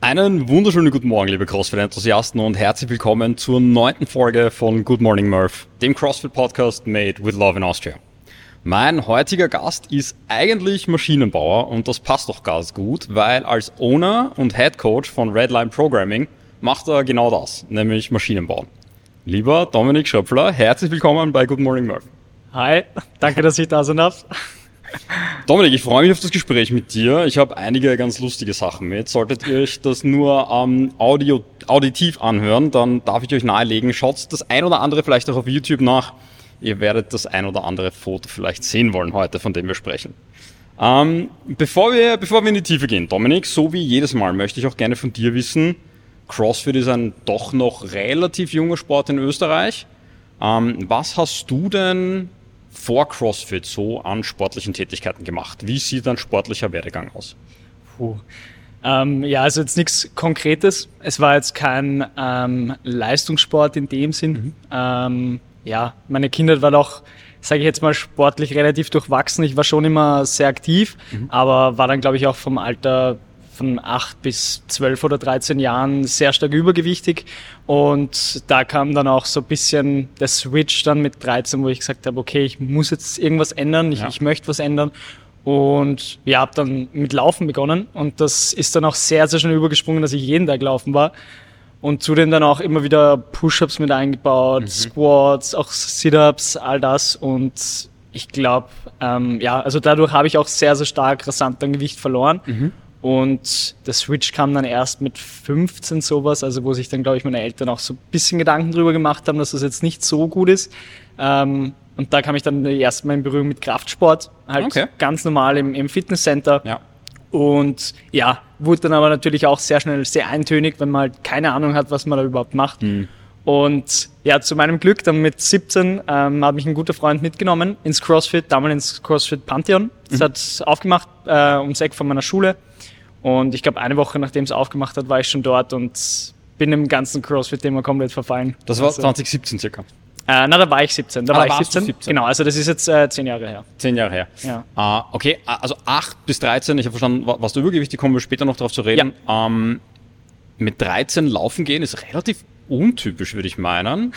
Einen wunderschönen guten Morgen, liebe CrossFit-Enthusiasten und herzlich willkommen zur neunten Folge von Good Morning Murph, dem CrossFit-Podcast made with love in Austria. Mein heutiger Gast ist eigentlich Maschinenbauer und das passt doch ganz gut, weil als Owner und Head Coach von Redline Programming macht er genau das, nämlich Maschinen bauen. Lieber Dominik Schröpfler, herzlich willkommen bei Good Morning Murph. Hi, danke, dass ich da sein darf. Dominik, ich freue mich auf das Gespräch mit dir. Ich habe einige ganz lustige Sachen mit. Solltet ihr euch das nur ähm, Audio, auditiv anhören, dann darf ich euch nahelegen, schaut das ein oder andere vielleicht auch auf YouTube nach. Ihr werdet das ein oder andere Foto vielleicht sehen wollen heute, von dem wir sprechen. Ähm, bevor, wir, bevor wir in die Tiefe gehen, Dominik, so wie jedes Mal möchte ich auch gerne von dir wissen, CrossFit ist ein doch noch relativ junger Sport in Österreich. Ähm, was hast du denn vor CrossFit so an sportlichen Tätigkeiten gemacht? Wie sieht dein sportlicher Werdegang aus? Puh. Ähm, ja, also jetzt nichts Konkretes. Es war jetzt kein ähm, Leistungssport in dem Sinn. Mhm. Ähm, ja, meine Kindheit war doch, sage ich jetzt mal, sportlich relativ durchwachsen. Ich war schon immer sehr aktiv, mhm. aber war dann, glaube ich, auch vom Alter von acht bis zwölf oder dreizehn Jahren sehr stark übergewichtig. Und da kam dann auch so ein bisschen der Switch dann mit 13, wo ich gesagt habe, okay, ich muss jetzt irgendwas ändern, ich, ja. ich möchte was ändern. Und ja, habe dann mit Laufen begonnen und das ist dann auch sehr, sehr schnell übergesprungen, dass ich jeden Tag laufen war. Und zudem dann auch immer wieder Push-ups mit eingebaut, mhm. Squats, auch Sit-ups, all das. Und ich glaube, ähm, ja, also dadurch habe ich auch sehr, sehr stark rasant an Gewicht verloren. Mhm. Und der Switch kam dann erst mit 15 sowas, also wo sich dann, glaube ich, meine Eltern auch so ein bisschen Gedanken drüber gemacht haben, dass das jetzt nicht so gut ist. Ähm, und da kam ich dann erstmal in Berührung mit Kraftsport, halt okay. ganz normal im, im Fitnesscenter. Ja. Und ja, wurde dann aber natürlich auch sehr schnell sehr eintönig, wenn man halt keine Ahnung hat, was man da überhaupt macht. Mhm. Und ja, zu meinem Glück, dann mit 17 ähm, hat mich ein guter Freund mitgenommen ins CrossFit, damals ins CrossFit Pantheon. Das mhm. hat aufgemacht äh, ums Eck von meiner Schule. Und ich glaube, eine Woche nachdem es aufgemacht hat, war ich schon dort und bin im ganzen CrossFit-Thema komplett verfallen. Das war also, 2017 circa. Äh, na, da war ich 17. Da ah, war ich 17. 17. Genau, also das ist jetzt äh, zehn Jahre her. Zehn Jahre her. Ja. Uh, okay, also 8 bis 13, ich habe verstanden, was du übergewichtig, kommen wir später noch darauf zu reden. Ja. Ähm, mit 13 laufen gehen ist relativ untypisch, würde ich meinen.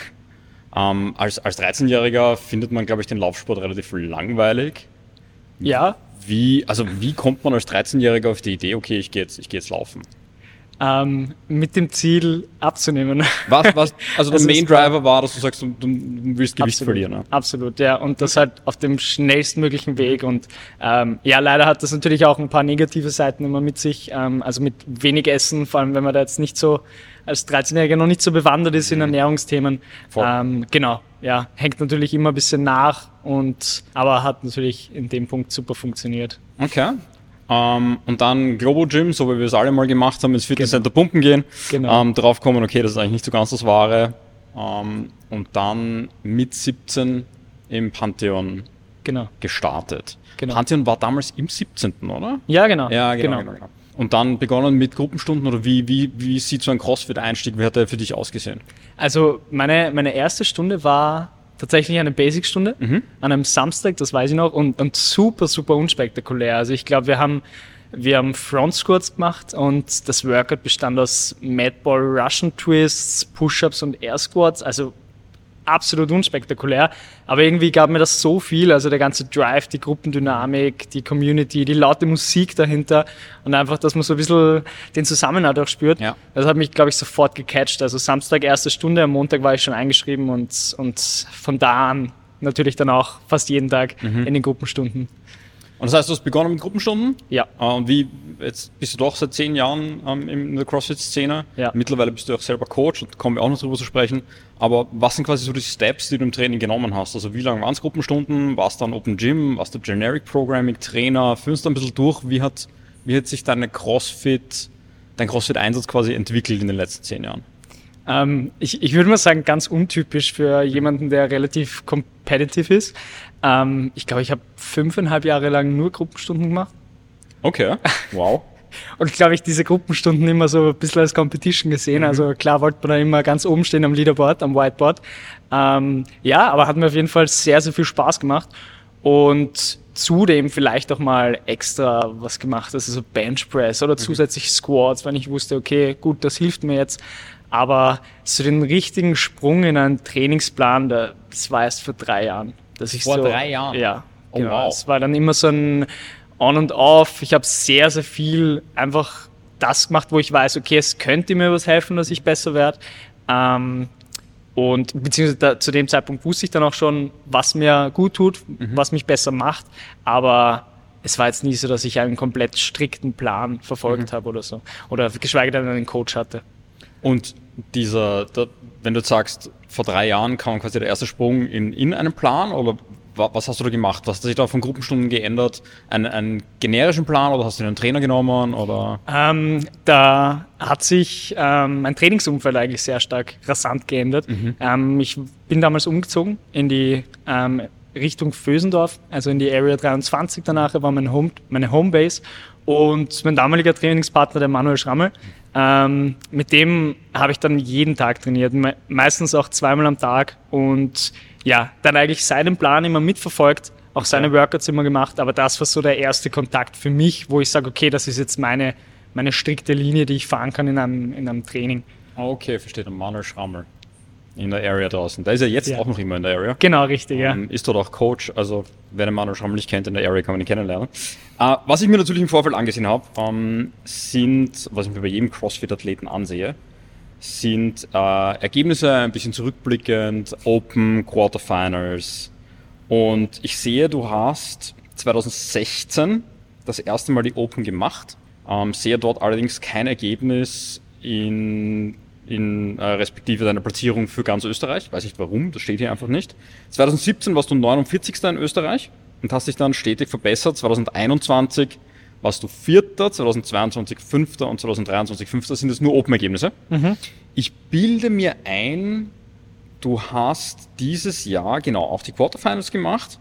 Ähm, als, als 13-Jähriger findet man, glaube ich, den Laufsport relativ langweilig. Ja. Wie, also wie kommt man als 13-Jähriger auf die Idee, okay, ich gehe jetzt, ich geh jetzt laufen? Ähm, mit dem Ziel abzunehmen. Was, was, also der Main Driver war, dass du sagst, du, du willst Gewicht absolut, verlieren. Ne? Absolut, ja. Und das halt auf dem schnellstmöglichen Weg. Und ähm, ja, leider hat das natürlich auch ein paar negative Seiten immer mit sich. Ähm, also mit wenig Essen, vor allem wenn man da jetzt nicht so als 13-Jähriger noch nicht so bewandert ist in mhm. Ernährungsthemen. Ähm, genau, ja, hängt natürlich immer ein bisschen nach und aber hat natürlich in dem Punkt super funktioniert. Okay. Um, ähm, und dann Globo Gym, so wie wir es alle mal gemacht haben, ins Fitnesscenter genau. pumpen gehen. Genau. Um, ähm, drauf kommen, okay, das ist eigentlich nicht so ganz das Wahre. Um, ähm, und dann mit 17 im Pantheon genau. gestartet. Genau. Pantheon war damals im 17., oder? Ja, genau. Ja, genau. genau. genau. Und dann begonnen mit Gruppenstunden oder wie, wie, wie sieht so ein CrossFit-Einstieg, wie hat der für dich ausgesehen? Also meine, meine erste Stunde war tatsächlich eine Basic-Stunde mhm. an einem Samstag, das weiß ich noch, und, und super, super unspektakulär. Also ich glaube, wir haben, wir haben Front Squats gemacht und das Workout bestand aus Madball Russian Twists, Push-Ups und Air Squats. Also absolut unspektakulär. Aber irgendwie gab mir das so viel, also der ganze Drive, die Gruppendynamik, die Community, die laute Musik dahinter und einfach, dass man so ein bisschen den Zusammenhalt auch spürt. Ja. Das hat mich, glaube ich, sofort gecatcht. Also Samstag erste Stunde, am Montag war ich schon eingeschrieben und, und von da an natürlich dann auch fast jeden Tag mhm. in den Gruppenstunden. Und das heißt, du hast begonnen mit Gruppenstunden? Ja. Äh, und wie, jetzt bist du doch seit zehn Jahren ähm, in der CrossFit-Szene. Ja. Mittlerweile bist du auch selber Coach und kommen wir auch noch drüber zu sprechen. Aber was sind quasi so die Steps, die du im Training genommen hast? Also wie lange waren es Gruppenstunden? Warst du dann Open Gym? Warst du Generic Programming Trainer? Führst du ein bisschen durch? Wie hat, wie hat sich deine CrossFit, dein CrossFit-Einsatz quasi entwickelt in den letzten zehn Jahren? Ähm, ich, ich würde mal sagen, ganz untypisch für jemanden, der relativ competitive ist. Ähm, ich glaube, ich habe fünfeinhalb Jahre lang nur Gruppenstunden gemacht. Okay, wow. Und ich glaube, ich diese Gruppenstunden immer so ein bisschen als Competition gesehen. Mhm. Also klar wollte man da immer ganz oben stehen am Leaderboard, am Whiteboard. Ähm, ja, aber hat mir auf jeden Fall sehr, sehr viel Spaß gemacht. Und zudem vielleicht auch mal extra was gemacht, also so Bench Press oder zusätzlich Squats, wenn ich wusste, okay, gut, das hilft mir jetzt. Aber so den richtigen Sprung in einen Trainingsplan, das war erst vor drei Jahren. Dass ich Vor so, drei Jahren? Ja. Oh, genau. wow. Es war dann immer so ein On und Off. Ich habe sehr, sehr viel einfach das gemacht, wo ich weiß, okay, es könnte mir was helfen, dass ich besser werde. Ähm, und beziehungsweise da, zu dem Zeitpunkt wusste ich dann auch schon, was mir gut tut, was mich besser macht. Aber es war jetzt nie so, dass ich einen komplett strikten Plan verfolgt habe oder so. Oder geschweige denn einen Coach hatte. Und dieser, da, wenn du sagst, vor drei Jahren kam quasi der erste Sprung in, in einen Plan oder wa- was hast du da gemacht? Was hat sich da von Gruppenstunden geändert? Einen, einen generischen Plan oder hast du einen Trainer genommen oder? Ähm, da hat sich ähm, mein Trainingsumfeld eigentlich sehr stark rasant geändert. Ähm, ich bin damals umgezogen in die ähm, Richtung Vösendorf, also in die Area 23 danach war mein Home, meine Homebase und mein damaliger Trainingspartner, der Manuel Schrammel, ähm, mit dem habe ich dann jeden Tag trainiert, me meistens auch zweimal am Tag. Und ja, dann eigentlich seinen Plan immer mitverfolgt, auch seine Workouts immer gemacht, aber das war so der erste Kontakt für mich, wo ich sage, okay, das ist jetzt meine, meine strikte Linie, die ich fahren kann in einem, in einem Training. Okay, verstehe. Manuel Schrammel in der Area draußen. Der ist ja jetzt Ja. auch noch immer in der Area. Genau, richtig, ja. Ähm, ist dort auch Coach, also wer den Manuel Schrammel nicht kennt in der Area, kann man ihn kennenlernen. Äh, was ich mir natürlich im Vorfeld angesehen habe, ähm, sind, was ich mir bei jedem CrossFit-Athleten ansehe, sind äh, Ergebnisse ein bisschen zurückblickend, Open, Quarterfinals. Und ich sehe, du hast 2016 das erste Mal die Open gemacht, ähm, sehe dort allerdings kein Ergebnis in, in äh, respektive deiner Platzierung für ganz Österreich. Weiß nicht warum, das steht hier einfach nicht. 2017 warst du 49. in Österreich und hast dich dann stetig verbessert. 2021 warst du Vierter, 2022 Fünfter und 2023 Fünfter. Sind das nur Open-Ergebnisse? Ich bilde mir ein, du hast dieses Jahr genau auch die Quarterfinals gemacht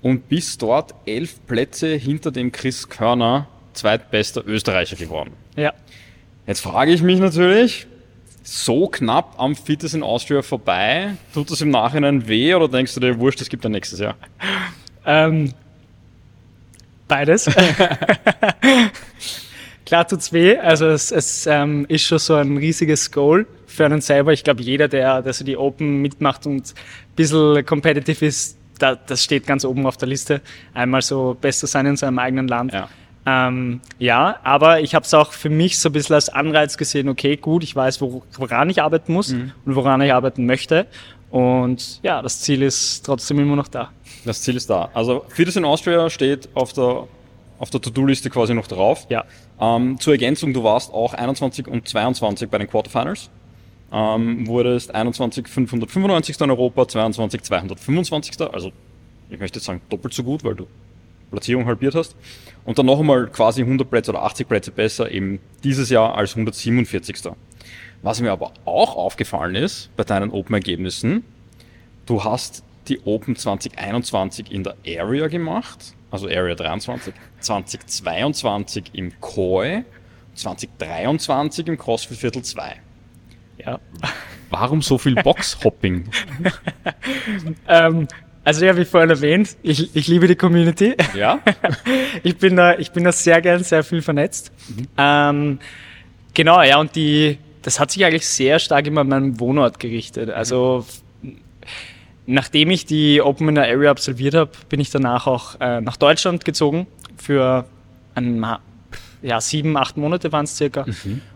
und bist dort elf Plätze hinter dem Chris Körner zweitbester Österreicher geworden. ja. Jetzt frage ich mich natürlich, so knapp am Fitness in Austria vorbei, tut das im Nachhinein weh oder denkst du dir, wurscht, das gibt ein nächstes Jahr? Ähm, beides. Klar tut's weh. Also es, es ähm, ist schon so ein riesiges Goal für einen selber. Ich glaube, jeder, der, der so die Open mitmacht und ein bisschen competitive ist, da, das steht ganz oben auf der Liste. Einmal so Bester sein in seinem eigenen Land. Ja. Ähm, ja, aber ich habe es auch für mich so ein bisschen als Anreiz gesehen, okay, gut, ich weiß, wo, woran ich arbeiten muss und woran ich arbeiten möchte. Und ja, das Ziel ist trotzdem immer noch da. Das Ziel ist da. Also Fitness in Austria steht auf der, auf der To-Do-Liste quasi noch drauf. Ja. Ähm, zur Ergänzung, du warst auch 21 und 22 bei den Quarterfinals. Ähm, wurdest 21 595. in Europa, 22 225. Also ich möchte jetzt sagen doppelt so gut, weil du Platzierung halbiert hast. Und dann noch einmal quasi 100 Plätze oder 80 Plätze besser eben dieses Jahr als 147. Was mir aber auch aufgefallen ist bei deinen Open-Ergebnissen, du hast die Open 2021 in der Area gemacht, also Area 23, 2022 im Koi, 2023 im CrossFit Viertel 2. Ja. Warum so viel Boxhopping? Ähm, also ja, wie vorhin erwähnt, ich, ich liebe die Community. ja? Ich bin da, ich bin da sehr gern sehr viel vernetzt. Ähm, genau, ja, und die, das hat sich eigentlich sehr stark immer an meinem Wohnort gerichtet. Also nachdem ich die Open in der Area absolviert habe, bin ich danach auch äh, nach Deutschland gezogen für ein, ja, sieben, acht Monate waren es circa.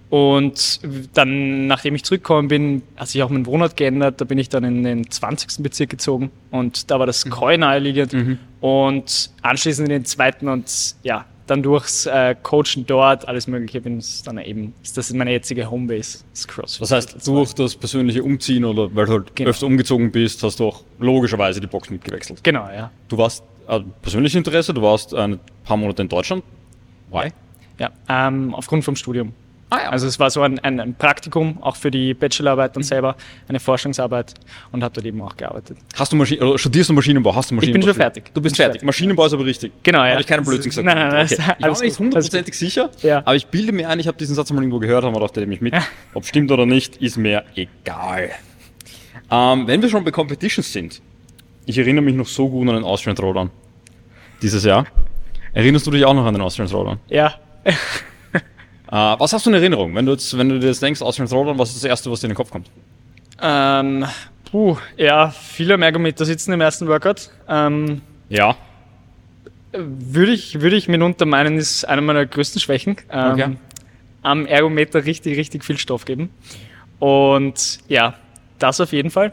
Und dann, nachdem ich zurückgekommen bin, hat sich auch mein Wohnort geändert. Da bin ich dann in den 20. Bezirk gezogen und da war das Koi naheliegend. Und anschließend in den zweiten und ja, dann durchs äh, Coachen dort, alles Mögliche, bin ich dann eben, ist das meine jetzige Homebase, das CrossFit. Das heißt, durch das persönliche Umziehen oder weil du halt Genau. öfter umgezogen bist, hast du auch logischerweise die Box mitgewechselt. Genau, ja. Du warst äh, persönliches Interesse, du warst ein paar Monate in Deutschland. Why? Ja, ähm, aufgrund vom Studium. Ah ja. Also es war so ein, ein, ein Praktikum, auch für die Bachelorarbeit dann selber, eine Forschungsarbeit und habe dort eben auch gearbeitet. Hast du Maschinen, oder studierst du Maschinenbau? Hast du Maschinenbau? bin schon fertig. Du bist fertig. fertig. Maschinenbau ist aber richtig. Genau, ja. Habe ich keinen Blödsinn gesagt. Nein, nein, nein, Okay. Ich war mir nicht hundertprozentig sicher, Ja. aber ich bilde mir ein, ich habe diesen Satz mal irgendwo gehört, haben wir dachte, nehme ich mit. Ob stimmt oder nicht, ist mir egal. Ähm, wenn wir schon bei Competitions sind, ich erinnere mich noch so gut an den Austrian Throwdown. dieses Jahr. Erinnerst du dich auch noch an den Austrian Throwdown? Ja. Äh, was hast du in Erinnerung? Wenn du, jetzt, wenn du dir jetzt denkst, Austrian Throwdown, was ist das Erste, was dir in den Kopf kommt? Ähm, puh, ja, viele am Ergometer sitzen im ersten Workout. Ähm, Ja. würde ich, würde ich mitunter meinen, ist eine meiner größten Schwächen. Ähm, Okay. Am Ergometer richtig, richtig viel Stoff geben. Und ja, das auf jeden Fall.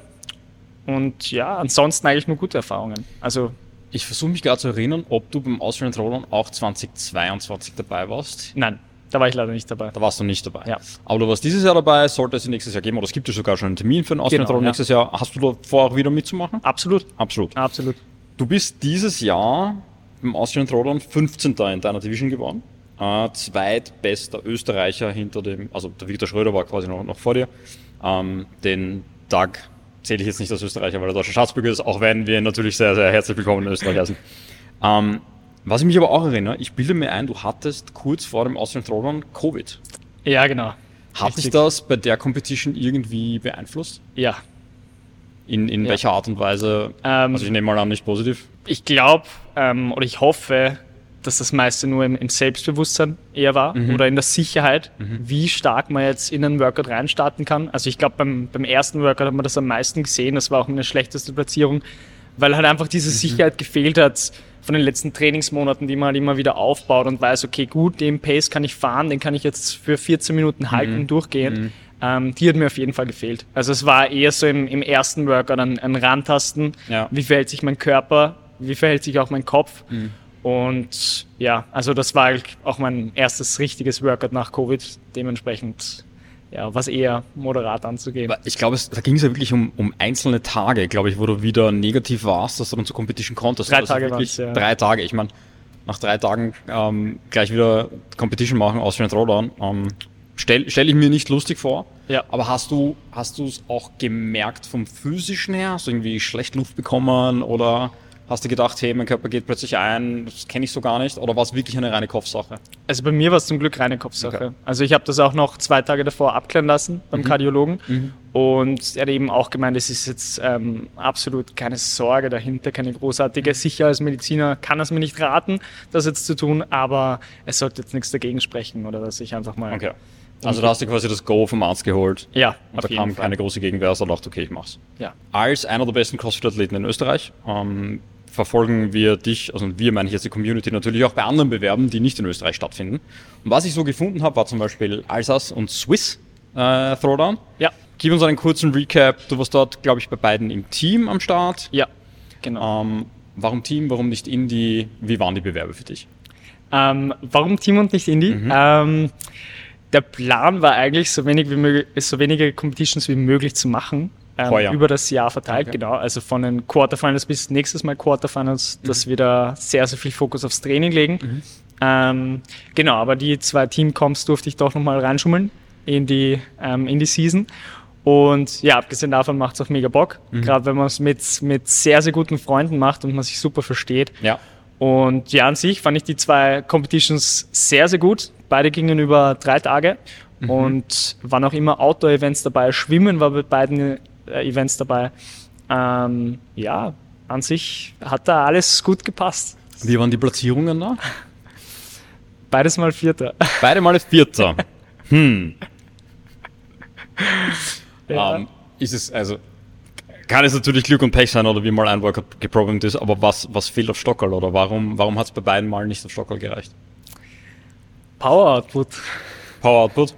Und ja, ansonsten eigentlich nur gute Erfahrungen. Also Ich versuche mich gerade zu erinnern, ob du beim Austrian Throwdown auch 2022 dabei warst. nein, da war ich leider nicht dabei. Da warst du nicht dabei. Ja. Aber du warst dieses Jahr dabei, sollte es nächstes Jahr geben, oder es gibt ja sogar schon einen Termin für den Austrian Genau, ja. nächstes Jahr. Hast du da vor, auch wieder mitzumachen? Absolut, Absolut. absolut. Du bist dieses Jahr beim Austrian Throwdown 15. in deiner Division geworden. Äh, zweitbester Österreicher hinter dem, also der Viktor Schröder war quasi noch, noch vor dir. Ähm, den Doug zähle ich jetzt nicht als Österreicher, weil er deutscher Staatsbürger ist, auch wenn wir natürlich sehr, sehr herzlich willkommen in Österreich heißen. Ähm, was ich mich aber auch erinnere, ich bilde mir ein, du hattest kurz vor dem Austrian Throwdown Covid. Ja, genau. Hat dich Richtig. das bei der Competition irgendwie beeinflusst? Ja. In, in Ja. welcher Art und Weise? Ähm, also ich nehme mal an, nicht positiv. Ich glaube ähm, oder ich hoffe, dass das meiste nur im, im Selbstbewusstsein eher war Mhm. oder in der Sicherheit, wie stark man jetzt in einen Workout reinstarten kann. Also ich glaube, beim, beim ersten Workout hat man das am meisten gesehen. Das war auch meine schlechteste Platzierung, weil halt einfach diese Sicherheit gefehlt hat von den letzten Trainingsmonaten, die man halt immer wieder aufbaut und weiß, okay, gut, den Pace kann ich fahren, den kann ich jetzt für 14 Minuten halten und durchgehen. Ähm, die hat mir auf jeden Fall gefehlt. Also es war eher so im, im ersten Workout ein, ein Rantasten. Ja. Wie verhält sich mein Körper? Wie verhält sich auch mein Kopf? Und ja, also das war eigentlich auch mein erstes richtiges Workout nach Covid. Dementsprechend, ja, was eher moderat anzugehen. Ich glaube, es, da ging es ja wirklich um, um einzelne Tage, glaube ich, wo du wieder negativ warst, dass du dann zur Competition konntest. Drei Also Tage wirklich ja. Drei Tage. Ich meine, nach drei Tagen ähm, gleich wieder Competition machen, Austrian Throwdown, ähm, stelle stell ich mir nicht lustig vor. Ja. Aber hast du hast du es auch gemerkt vom physischen her? Hast du irgendwie schlecht Luft bekommen oder hast du gedacht, hey, mein Körper geht plötzlich ein, das kenne ich so gar nicht? Oder war es wirklich eine reine Kopfsache? Also bei mir war es zum Glück reine Kopfsache. Okay. Also ich habe das auch noch zwei Tage davor abklären lassen beim Kardiologen. Und er hat eben auch gemeint, es ist jetzt ähm, absolut keine Sorge dahinter, keine großartige. Sicher als Mediziner kann es mir nicht raten, das jetzt zu tun, aber es sollte jetzt nichts dagegen sprechen oder dass ich einfach mal. Okay. Also da hast du quasi das Go vom Arzt geholt. Ja, Und da kam Fall. keine große Gegenwehr, also dachte, okay, ich mach's. Ja. Als einer der besten CrossFit-Athleten in Österreich ähm, verfolgen wir dich, also wir meine ich jetzt die Community, natürlich auch bei anderen Bewerben, die nicht in Österreich stattfinden. Und was ich so gefunden habe, war zum Beispiel Alsace und Swiss äh, Throwdown. Ja, Gib uns einen kurzen Recap. Du warst dort, glaube ich, bei beiden im Team am Start. ja, genau. Ähm, warum Team, warum nicht Indie? Wie waren die Bewerbe für dich? Ähm, warum Team und nicht Indie? Mhm. Der Plan war eigentlich, so, wenig wie möglich, so wenige Competitions wie möglich zu machen. Ähm, Heuer. über das Jahr verteilt, Okay. genau. Also von den Quarterfinals bis nächstes Mal Quarterfinals, Mhm. dass wir da sehr, sehr viel Fokus aufs Training legen. Ähm, genau, aber die zwei Teamcoms durfte ich doch nochmal reinschummeln in die, ähm, in die Season. Und ja, abgesehen davon macht es auch mega Bock. Mhm. Gerade wenn man es mit, mit sehr, sehr guten Freunden macht und man sich super versteht. Ja. Und ja, an sich fand ich die zwei Competitions sehr, sehr gut. Beide gingen über drei Tage und waren auch immer Outdoor-Events dabei. Schwimmen war bei beiden äh, Events dabei. Ähm, ja, an sich hat da alles gut gepasst. Wie waren die Platzierungen da? Beides mal Vierter. Beide Male Vierter. Hm. Ja. Ähm, ist es, also, kann es natürlich Glück und Pech sein oder wie mal ein Workout geproblemt ist, aber was, was fehlt auf Stockerl oder warum, warum hat es bei beiden Malen nicht auf Stockerl gereicht? Power Output. Power Output?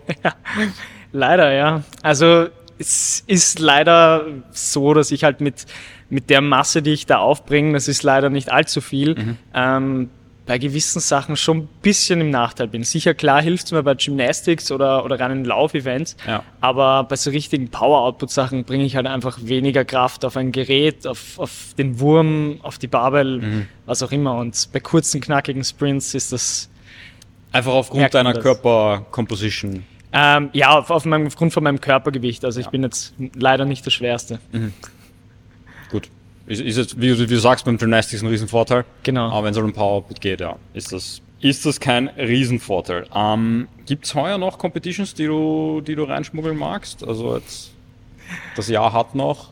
Leider, ja. Also es ist leider so, dass ich halt mit, mit der Masse, die ich da aufbringe, das ist leider nicht allzu viel, ähm, bei gewissen Sachen schon ein bisschen im Nachteil bin. Sicher, klar hilft es mir bei Gymnastics oder, oder reinen Laufevents, Ja. aber bei so richtigen Power-Output-Sachen bringe ich halt einfach weniger Kraft auf ein Gerät, auf, auf den Wurm, auf die Barbell, was auch immer. Und bei kurzen, knackigen Sprints ist das Einfach aufgrund deiner? Körpercomposition. Ähm, ja, auf, auf meinem, aufgrund von meinem Körpergewicht. Also ich bin jetzt leider nicht der Schwerste. Gut. Ist, ist jetzt, wie, du- wie du sagst, beim Gymnastics ein Riesenvorteil. Genau. Aber wenn es um Power Output geht, ja, ist das, ist das kein Riesenvorteil. Ähm, Gibt es heuer noch Competitions, die du, die du reinschmuggeln magst? Also jetzt, das Jahr hat noch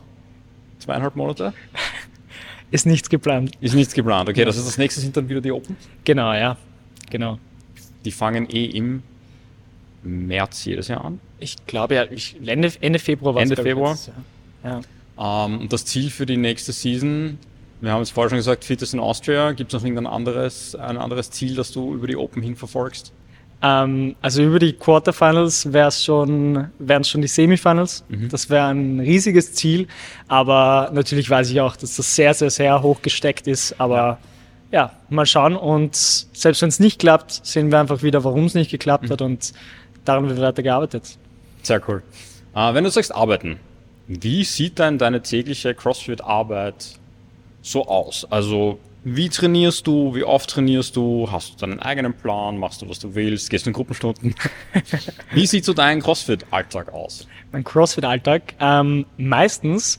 zweieinhalb Monate. Ist nichts geplant. Ist nichts geplant. Okay, das ist das nächste sind dann wieder die Open. Genau, ja. Genau. Die fangen eh im März jedes Jahr an. Ich glaube ja, ich, Ende, Ende Februar war Ende Februar? letztes Jahr. Ja. Ähm, und das Ziel für die nächste Season, wir haben es vorher schon gesagt, Fittest in Austria. Gibt es noch irgendein anderes, ein anderes Ziel, das du über die Open hin verfolgst? Ähm, also über die Quarterfinals wär's schon, wären es schon die Semifinals. Mhm. Das wäre ein riesiges Ziel. Aber natürlich weiß ich auch, dass das sehr, sehr, sehr hoch gesteckt ist. Aber ja, mal schauen. Und selbst wenn es nicht klappt, sehen wir einfach wieder, warum es nicht geklappt Mhm. hat. Und daran wird weiter gearbeitet. Sehr cool. Äh, wenn du sagst arbeiten, wie sieht dann deine tägliche CrossFit-Arbeit so aus? Also wie trainierst du? Wie oft trainierst du? Hast du deinen eigenen Plan? Machst du, was du willst? Gehst du in Gruppenstunden? wie sieht so dein CrossFit-Alltag aus? mein CrossFit-Alltag. Ähm, meistens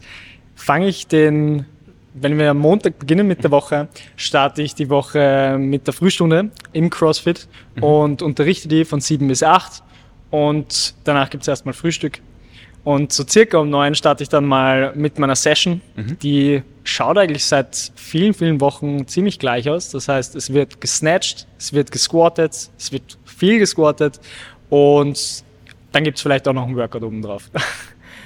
fange ich den, wenn wir am Montag beginnen mit der Woche, starte ich die Woche mit der Frühstunde im CrossFit und unterrichte die von 7 bis 8 und danach gibt es erstmal Frühstück. Und so circa um neun starte ich dann mal mit meiner Session. Die schaut eigentlich seit vielen, vielen Wochen ziemlich gleich aus. Das heißt, es wird gesnatcht, es wird gesquattet, es wird viel gesquattet und dann gibt es vielleicht auch noch einen Workout oben drauf.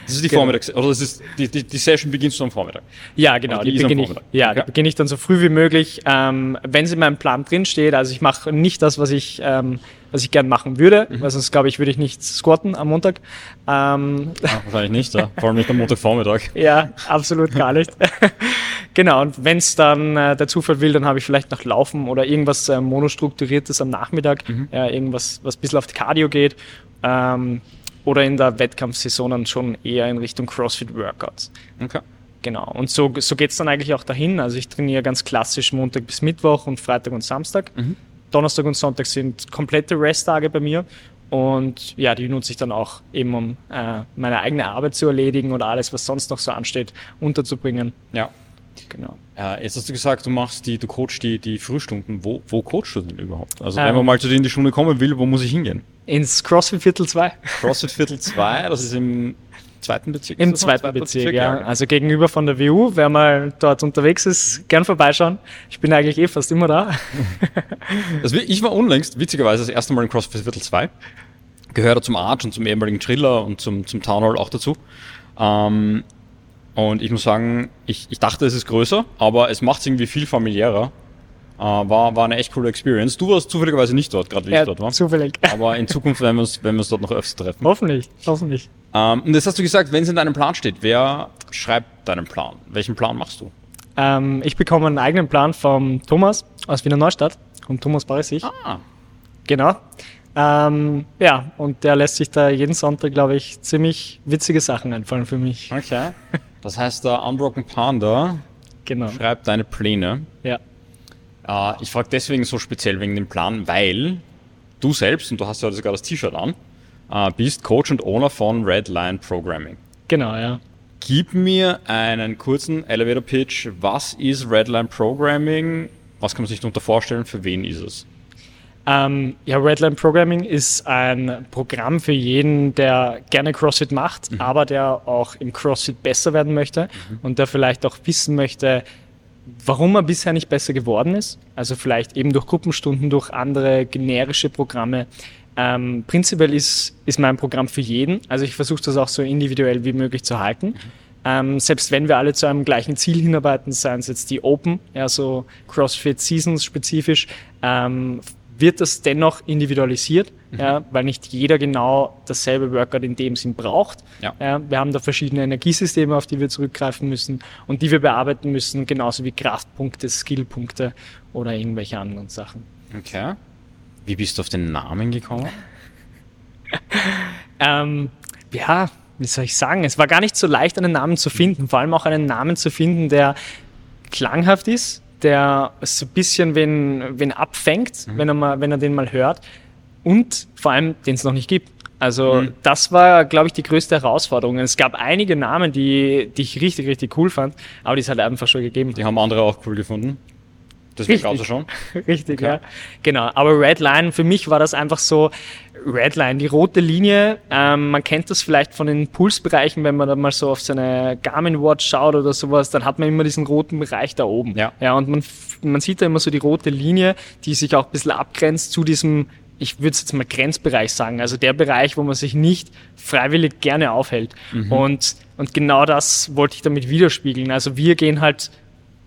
Das ist die Genau. Vormittags- oder das ist die, die, die Session beginnst du am Vormittag. Ja, genau. Also Die, die beginne ich, ja, Okay. beginne ich dann so früh wie möglich, ähm, wenn sie in meinem Plan drin steht. Also ich mache nicht das, was ich, ähm, was ich gern machen würde, Mhm. weil sonst glaube ich, würde ich nicht squatten am Montag. Ähm, Ja, wahrscheinlich nicht, ja. vor allem nicht am Montagvormittag. ja, absolut gar nicht. genau, und wenn es dann äh, der Zufall will, dann habe ich vielleicht noch Laufen oder irgendwas äh, monostrukturiertes am Nachmittag, ja, irgendwas, was ein bisschen auf die Cardio geht. Ähm, oder in der Wettkampfsaison dann schon eher in Richtung CrossFit-Workouts. Okay. Genau, und so, so geht es dann eigentlich auch dahin. Also ich trainiere ganz klassisch Montag bis Mittwoch und Freitag und Samstag. Donnerstag und Sonntag sind komplette Resttage bei mir. Und ja, die nutze ich dann auch eben, um äh, meine eigene Arbeit zu erledigen oder alles, was sonst noch so ansteht, unterzubringen. Ja. Genau. Äh, jetzt hast du gesagt, du machst die, du coachst die, die Frühstunden. Wo, wo coachst du denn überhaupt? Also Ähm. wenn man mal zu dir in die Stunde kommen will, wo muss ich hingehen? Ins CrossFit Viertel 2. CrossFit Viertel 2, das ist im zweiten Bezirk. Im zweiten Bezirk, ja. Also gegenüber von der WU, wer mal dort unterwegs ist, gern vorbeischauen. Ich bin eigentlich eh fast immer da. Wi- ich war unlängst, witzigerweise, das erste Mal in CrossFit Viertel 2. Gehört zum Arch und zum ehemaligen Triller und zum, zum Town Hall auch dazu. Ähm, und ich muss sagen, ich, ich dachte, es ist größer, aber es macht es irgendwie viel familiärer. Äh, war, war eine echt coole Experience. Du warst zufälligerweise nicht dort, gerade wie ich dort war. zufällig. Aber in Zukunft werden wir uns, werden wir uns dort noch öfter treffen. hoffentlich, hoffentlich. Ähm, und jetzt hast du gesagt, wenn es in deinem Plan steht, wer schreibt deinen Plan? Welchen Plan machst du? Ähm, ich bekomme einen eigenen Plan vom Thomas aus Wiener Neustadt, vom Thomas Barissich. Ah, Genau. Ähm, ja, und der lässt sich da jeden Sonntag, glaube ich, ziemlich witzige Sachen einfallen für mich. okay. Das heißt, der Unbroken Panda Genau. schreibt deine Pläne. Ja. Äh, ich frage deswegen so speziell wegen dem Plan, weil du selbst, und du hast ja sogar das T-Shirt an, äh, bist Coach und Owner von Redline Programming. Genau, ja. Gib mir einen kurzen Elevator Pitch. Was ist Redline Programming? Was kann man sich darunter vorstellen? Für wen ist es? Ähm, ja, Redline Programming ist ein Programm für jeden, der gerne CrossFit macht, aber der auch im CrossFit besser werden möchte und der vielleicht auch wissen möchte, warum er bisher nicht besser geworden ist. Also vielleicht eben durch Gruppenstunden, durch andere generische Programme. Ähm, prinzipiell ist, ist mein Programm für jeden. Also ich versuche das auch so individuell wie möglich zu halten. Ähm, selbst wenn wir alle zu einem gleichen Ziel hinarbeiten, seien es jetzt die Open, ja, so CrossFit Seasons spezifisch, ähm, wird das dennoch individualisiert, ja, weil nicht jeder genau dasselbe Workout in dem Sinn braucht. Ja. Ja, wir haben da verschiedene Energiesysteme, auf die wir zurückgreifen müssen und die wir bearbeiten müssen, genauso wie Kraftpunkte, Skillpunkte oder irgendwelche anderen Sachen. Okay. Wie bist du auf den Namen gekommen? Ähm, ja, wie soll ich sagen? Es war gar nicht so leicht, einen Namen zu finden. Vor allem auch einen Namen zu finden, der klanghaft ist, der so ein bisschen wen, wen abfängt, wenn, er mal, wenn er den mal hört. Und vor allem, den es noch nicht gibt. Also Mhm. das war, glaube ich, die größte Herausforderung. Es gab einige Namen, die, die ich richtig, richtig cool fand, aber die es halt einfach schon gegeben. Die haben andere auch cool gefunden. Richtig. glaubst du schon? Richtig, Okay. ja. Genau. Aber Red Line, für mich war das einfach so, Redline, die rote Linie, ähm, man kennt das vielleicht von den Pulsbereichen, wenn man da mal so auf seine Garmin Watch schaut oder sowas, dann hat man immer diesen roten Bereich da oben. Ja. ja und man, man sieht da immer so die rote Linie, die sich auch ein bisschen abgrenzt zu diesem, ich würde es jetzt mal Grenzbereich sagen, also der Bereich, wo man sich nicht freiwillig gerne aufhält. Und, und genau das wollte ich damit widerspiegeln. Also wir gehen halt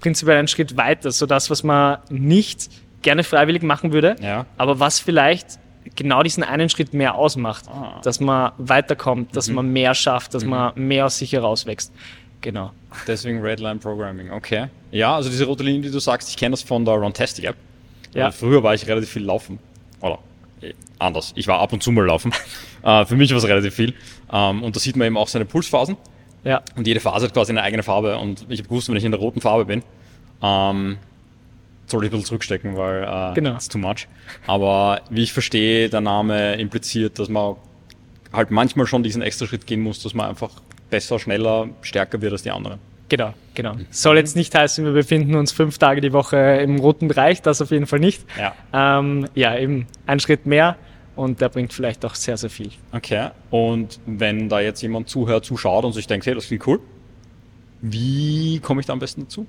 prinzipiell einen Schritt weiter, so das, was man nicht gerne freiwillig machen würde, Ja. aber was vielleicht genau diesen einen Schritt mehr ausmacht, Ah. dass man weiterkommt, dass man mehr schafft, dass man mehr aus sich herauswächst. Genau. Deswegen Redline Programming, okay. Ja, also diese rote Linie, die du sagst, ich kenne das von der Runtastic App. Ja. Weil Früher war ich relativ viel laufen. Oder anders. Ich war ab und zu mal laufen. äh, für mich war es relativ viel. Ähm, und da sieht man eben auch seine Pulsphasen. Ja, Und jede Phase hat quasi eine eigene Farbe. Und ich habe gewusst, wenn ich in der roten Farbe bin, ähm, sollte ich ein bisschen zurückstecken, weil äh, Genau. it's too much. Aber wie ich verstehe, der Name impliziert, dass man halt manchmal schon diesen extra Schritt gehen muss, dass man einfach besser, schneller, stärker wird als die anderen. Genau, genau. Soll jetzt nicht heißen, wir befinden uns fünf Tage die Woche im roten Bereich, das auf jeden Fall nicht. Ja. Ähm, ja, eben ein Schritt mehr und der bringt vielleicht auch sehr, sehr viel. Okay. Und wenn da jetzt jemand zuhört, zuschaut und sich denkt, hey, das klingt cool, wie komme ich da am besten dazu?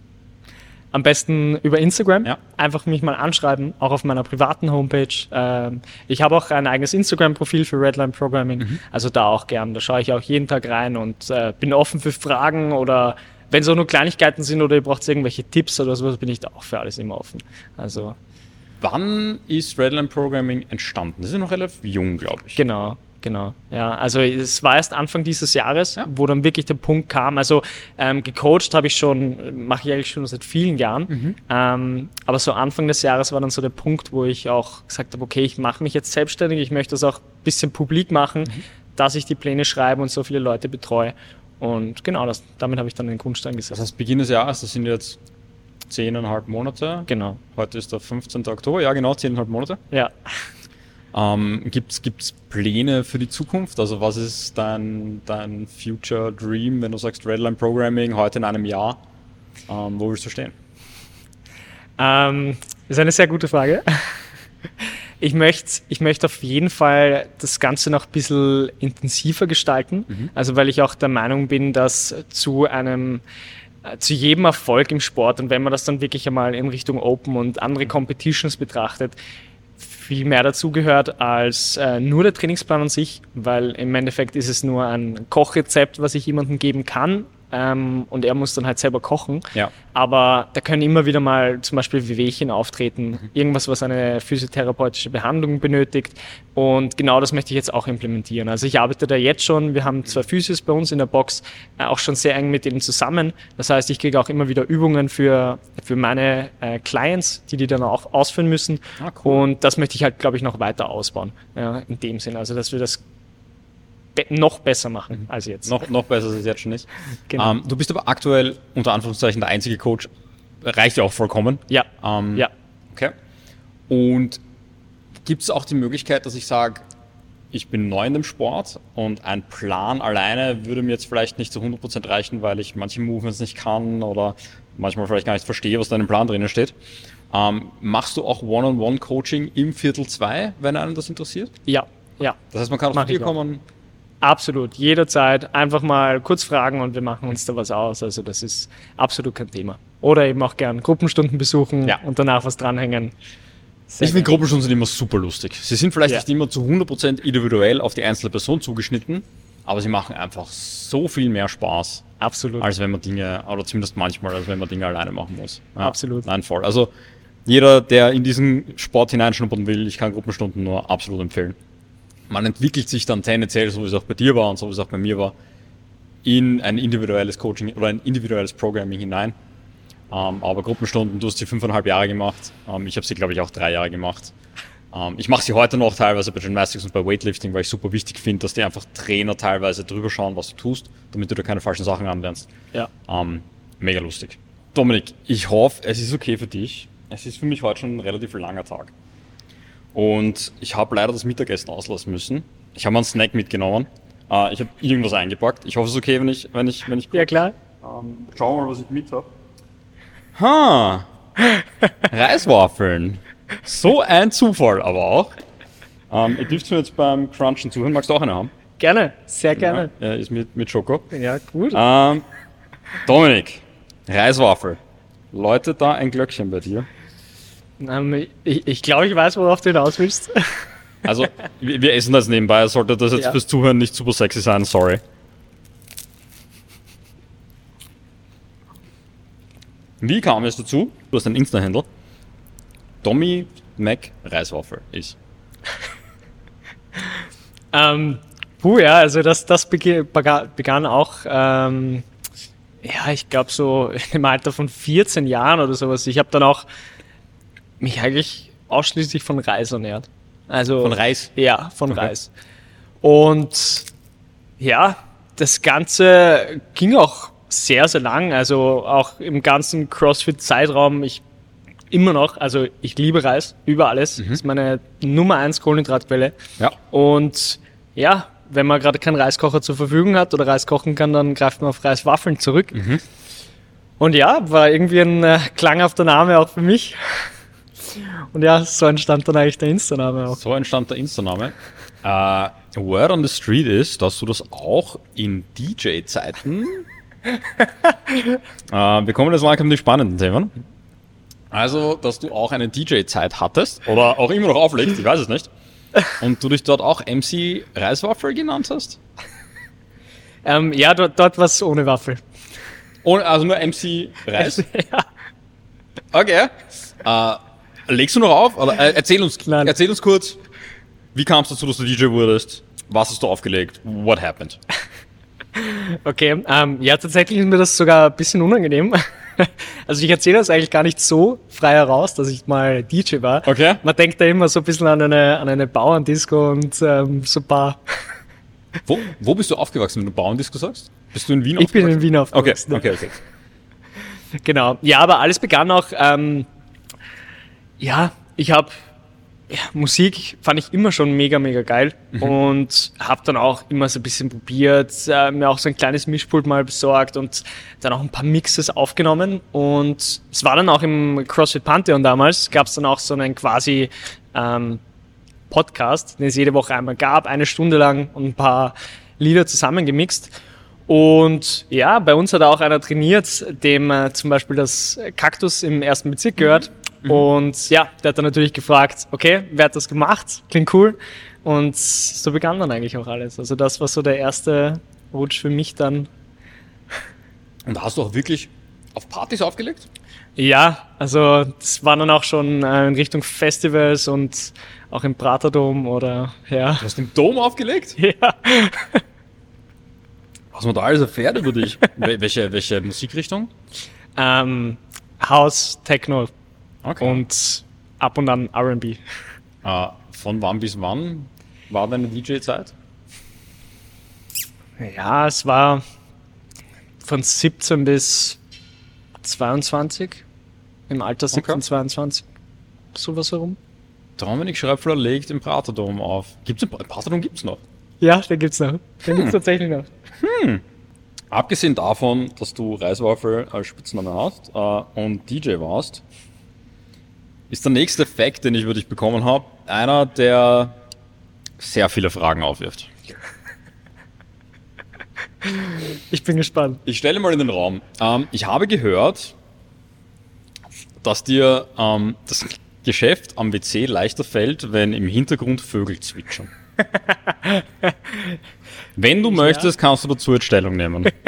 Am besten über Instagram. Ja. Einfach mich mal anschreiben, auch auf meiner privaten Homepage. Ähm, ich habe auch ein eigenes Instagram-Profil für Redline Programming, Mhm. also da auch gern. Da schaue ich auch jeden Tag rein und äh, bin offen für Fragen oder wenn es auch nur Kleinigkeiten sind oder ihr braucht irgendwelche Tipps oder sowas, bin ich da auch für alles immer offen. Also Wann ist Redline Programming entstanden? Das ist ja noch relativ jung, glaube ich. Genau, genau. Ja, also es war erst Anfang dieses Jahres, Ja. wo dann wirklich der Punkt kam. Also ähm, gecoacht habe ich schon, mache ich eigentlich schon seit vielen Jahren. Ähm, aber so Anfang des Jahres war dann so der Punkt, wo ich auch gesagt habe, okay, ich mache mich jetzt selbstständig, ich möchte das auch ein bisschen publik machen, dass ich die Pläne schreibe und so viele Leute betreue. Und genau, das, damit habe ich dann den Grundstein Das gesetzt. heißt, Beginn des Jahres, das sind jetzt zehneinhalb Monate. Genau, Heute ist der 15. Oktober, ja genau, zehneinhalb Monate. ja. Ähm, gibt's gibt's Pläne für die Zukunft? Also was ist dein, dein Future Dream, wenn du sagst Redline Programming heute in einem Jahr? Ähm, wo willst du stehen? Ähm, ist eine sehr gute Frage. Ich möchte, ich möchte auf jeden Fall das Ganze noch ein bisschen intensiver gestalten. Also weil ich auch der Meinung bin, dass zu einem äh, zu jedem Erfolg im Sport und wenn man das dann wirklich einmal in Richtung Open und andere Competitions betrachtet, viel mehr dazu gehört als äh, nur der Trainingsplan an sich, weil im Endeffekt ist es nur ein Kochrezept, was ich jemandem geben kann ähm, und er muss dann halt selber kochen. Ja. Aber da können immer wieder mal zum Beispiel Wehwehchen auftreten, irgendwas, was eine physiotherapeutische Behandlung benötigt. Und genau das möchte ich jetzt auch implementieren. Also ich arbeite da jetzt schon, wir haben zwei Physios bei uns in der Box, äh, auch schon sehr eng mit denen zusammen. Das heißt, ich kriege auch immer wieder Übungen für, für meine äh, Clients, die die dann auch ausführen müssen. Ah, cool. Und das möchte ich halt, glaube ich, noch weiter ausbauen. Ja, in dem Sinn. Also, dass wir das be noch besser machen als jetzt. Noch, noch besser, als es jetzt schon ist. Genau. Ähm, du bist aber aktuell unter Anführungszeichen der einzige Coach. Reicht ja auch vollkommen. Ja. Ähm, Ja. Okay. Und gibt es auch die Möglichkeit, dass ich sage, ich bin neu in dem Sport und ein Plan alleine würde mir jetzt vielleicht nicht zu 100% reichen, weil ich manche Movements nicht kann oder manchmal vielleicht gar nicht verstehe, was da in dem Plan drinnen steht. Ähm, machst du auch One-on-One-Coaching im Viertel 2, wenn einen das interessiert? Ja, ja. Das heißt, man kann Mach auf dir auch. kommen. Absolut, jederzeit einfach mal kurz fragen und wir machen uns da was aus. Also das ist absolut kein Thema. Oder eben auch gern Gruppenstunden besuchen Ja. und danach was dranhängen. Sehr Ich finde. Gruppenstunden sind immer super lustig. Sie sind vielleicht Ja. nicht immer zu 100% individuell auf die einzelne Person zugeschnitten, aber sie machen einfach so viel mehr Spaß, Absolut. als wenn man Dinge, oder zumindest manchmal, als wenn man Dinge alleine machen muss. Ja, Absolut. Nein, voll. Also jeder, der in diesen Sport hineinschnuppern will, ich kann Gruppenstunden nur absolut empfehlen. Man entwickelt sich dann tendenziell, so wie es auch bei dir war und so wie es auch bei mir war, in ein individuelles Coaching oder ein individuelles Programming hinein. Ähm, aber Gruppenstunden, du hast sie fünfeinhalb Jahre gemacht. Ähm, ich habe sie, glaube ich, auch drei Jahre gemacht. Ähm, ich mache sie heute noch teilweise bei Gymnastics und bei Weightlifting, weil ich super wichtig finde, dass die einfach Trainer teilweise drüber schauen, was du tust, damit du da keine falschen Sachen anlernst. Ja. Ähm, mega lustig. Dominik, ich hoffe, es ist okay für dich. Es ist für mich heute schon ein relativ langer Tag. Und ich habe leider das Mittagessen auslassen müssen. Ich habe einen Snack mitgenommen. Äh, ich habe irgendwas eingepackt. Ich hoffe, es ist okay, wenn ich, wenn ich, wenn ich Ja, klar. ähm, schau mal, was ich mit habe. Ha! Reiswaffeln. So ein Zufall aber auch. Ähm, ihr dürft mir jetzt beim Crunchen zuhören. Magst du auch eine haben? Gerne, sehr gerne. Ja, er ist mit, mit Schoko. Ja, gut. Ähm, Dominik, Reiswaffel. Läutet da ein Glöckchen bei dir? Ähm, ich, ich glaube, ich weiß, worauf du hinaus willst. Also, wir, essen das nebenbei. Sollte das jetzt Ja. fürs Zuhören nicht super sexy sein, sorry. Wie kam es dazu? Du hast ein Insta-Handle. Tommy Mac Reiswaffel ist. Ähm, puh, ja, also das, das begann auch, ähm, ja, ich glaube so im Alter von 14 Jahren oder sowas. Ich habe dann auch mich eigentlich ausschließlich von Reis ernährt. Also Von Reis? Ja, von Okay. Reis. Und ja, das Ganze ging auch sehr, sehr lang. Also auch im ganzen CrossFit-Zeitraum. Ich immer noch, also ich liebe Reis über alles. Das ist meine Nummer eins Kohlenhydratquelle. Ja. Und ja, wenn man gerade keinen Reiskocher zur Verfügung hat oder Reis kochen kann, dann greift man auf Reiswaffeln zurück. Und ja, war irgendwie ein äh, klanghafter Name auch für mich. Und ja, so entstand dann eigentlich der Insta-Name auch. So entstand der Insta-Name. Äh, Word on the Street ist, dass du das auch in DJ-Zeiten. äh, wir kommen jetzt langsam die spannenden Themen. Also, dass du auch eine DJ-Zeit hattest oder auch immer noch auflegst, ich weiß es nicht. Und du dich dort auch MC Reiswaffel genannt hast? Ähm, ja, dort, dort war es ohne Waffel. Ohne, also nur MC Reis? ja. Okay. Äh, legst du noch auf? Oder, äh, erzähl, uns, Nein. erzähl uns kurz, wie kam es dazu, dass du DJ wurdest? Was hast du aufgelegt? What happened? Okay, ähm, ja, tatsächlich ist mir das sogar ein bisschen unangenehm. Also ich erzähle das eigentlich gar nicht so frei heraus, dass ich mal DJ war. Okay. Man denkt da immer so ein bisschen an eine, an eine Bauerndisco und ähm, so ein paar. Wo, wo bist du aufgewachsen, wenn du Bauerndisco sagst? Bist du in Wien Ich bin in aufgewachsen? Wien Okay, aufgewachsen. okay, okay. Genau. Ja, aber alles begann auch, ähm, ja, ich habe ja, Musik fand ich immer schon mega, mega geil und habe dann auch immer so ein bisschen probiert, äh, mir auch so ein kleines Mischpult mal besorgt und dann auch ein paar Mixes aufgenommen und es war dann auch im CrossFit Pantheon damals, gab es dann auch so einen quasi ähm, Podcast, den es jede Woche einmal gab, eine Stunde lang und ein paar Lieder zusammengemixt. Und ja, bei uns hat auch einer trainiert, dem äh, zum Beispiel das Kaktus im ersten Bezirk gehört. Und ja, der hat dann natürlich gefragt, okay, wer hat das gemacht? Klingt cool. Und so begann dann eigentlich auch alles. Also das war so der erste Rutsch für mich dann. Und hast du auch wirklich auf Partys aufgelegt? Ja, also das war dann auch schon äh, in Richtung Festivals und auch im Praterdom oder ja. Du hast im Dom aufgelegt? Ja. Was man da alles erfährt über dich? Wel- welche, welche Musikrichtung? Ähm, House, Techno Okay. und ab und an RB. äh, von wann bis wann war deine DJ-Zeit? Ja, es war von 17 bis 22. Im Alter 17, Okay. 22. Sowas herum. Dominik Schröpfler legt im Praterdom auf. Gibt's im Pra- Praterdom gibt's noch? Ja, den gibt's noch. Den gibt's tatsächlich noch. Abgesehen davon, dass du Reiswaffel als Spitzname hast äh, und DJ warst, ist der nächste Fact, den ich über dich bekommen habe, einer, der sehr viele Fragen aufwirft. Ich bin gespannt. Ich stelle mal in den Raum. Ähm, ich habe gehört, dass dir ähm, das Geschäft am WC leichter fällt, wenn im Hintergrund Vögel zwitschern. Wenn du möchtest, kannst du dazu jetzt Stellung nehmen.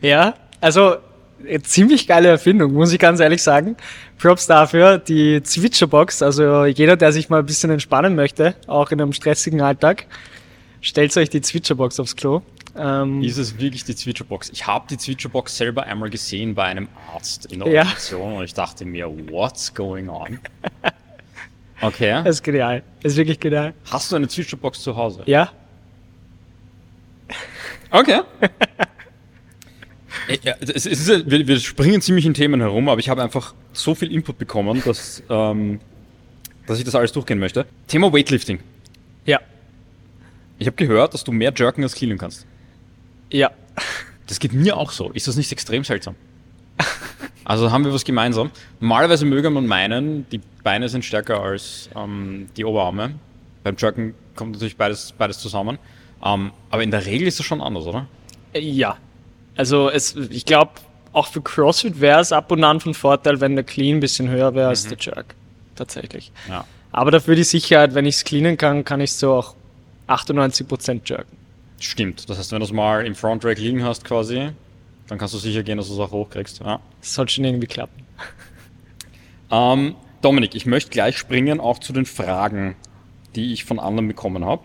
Ja, also äh, ziemlich geile Erfindung, muss ich ganz ehrlich sagen. Props dafür, die Zwitscherbox. Also jeder, der sich mal ein bisschen entspannen möchte, auch in einem stressigen Alltag, stellt euch die Zwitscherbox aufs Klo. Ähm, Ist es wirklich die Zwitscherbox? Ich habe die Zwitscherbox selber einmal gesehen bei einem Arzt in der Ja. Organisation und ich dachte mir, what's going on? Okay. das ist genial. Das ist wirklich genial. Hast du eine Zwitscherbox zu Hause? Ja, Okay. Ja, es ist, wir, wir springen ziemlich in Themen herum, aber ich habe einfach so viel Input bekommen, dass, ähm, dass ich das alles durchgehen möchte. Thema Weightlifting. ja, Ich habe gehört, dass du mehr jerken als cleanen kannst. ja. Das geht mir auch so. Ist das nicht extrem seltsam? Also haben wir was gemeinsam. Normalerweise möge man meinen, die Beine sind stärker als ähm, die Oberarme. Beim Jerken kommt natürlich beides, beides zusammen. Ähm, aber in der Regel ist das schon anders, oder? Äh, Ja. Also es, ich glaube, auch für CrossFit wäre es ab und an von Vorteil, wenn der Clean ein bisschen höher wäre als der Jerk. Tatsächlich. Ja. Aber dafür die Sicherheit, wenn ich es cleanen kann, kann ich so auch 98% jerken. Stimmt. Das heißt, wenn du es mal im Front Rack liegen hast quasi, dann kannst du sicher gehen, dass du es auch hochkriegst. Ja. Das soll schon irgendwie klappen. Ähm, Dominik, ich möchte gleich springen auch zu den Fragen, die ich von anderen bekommen habe,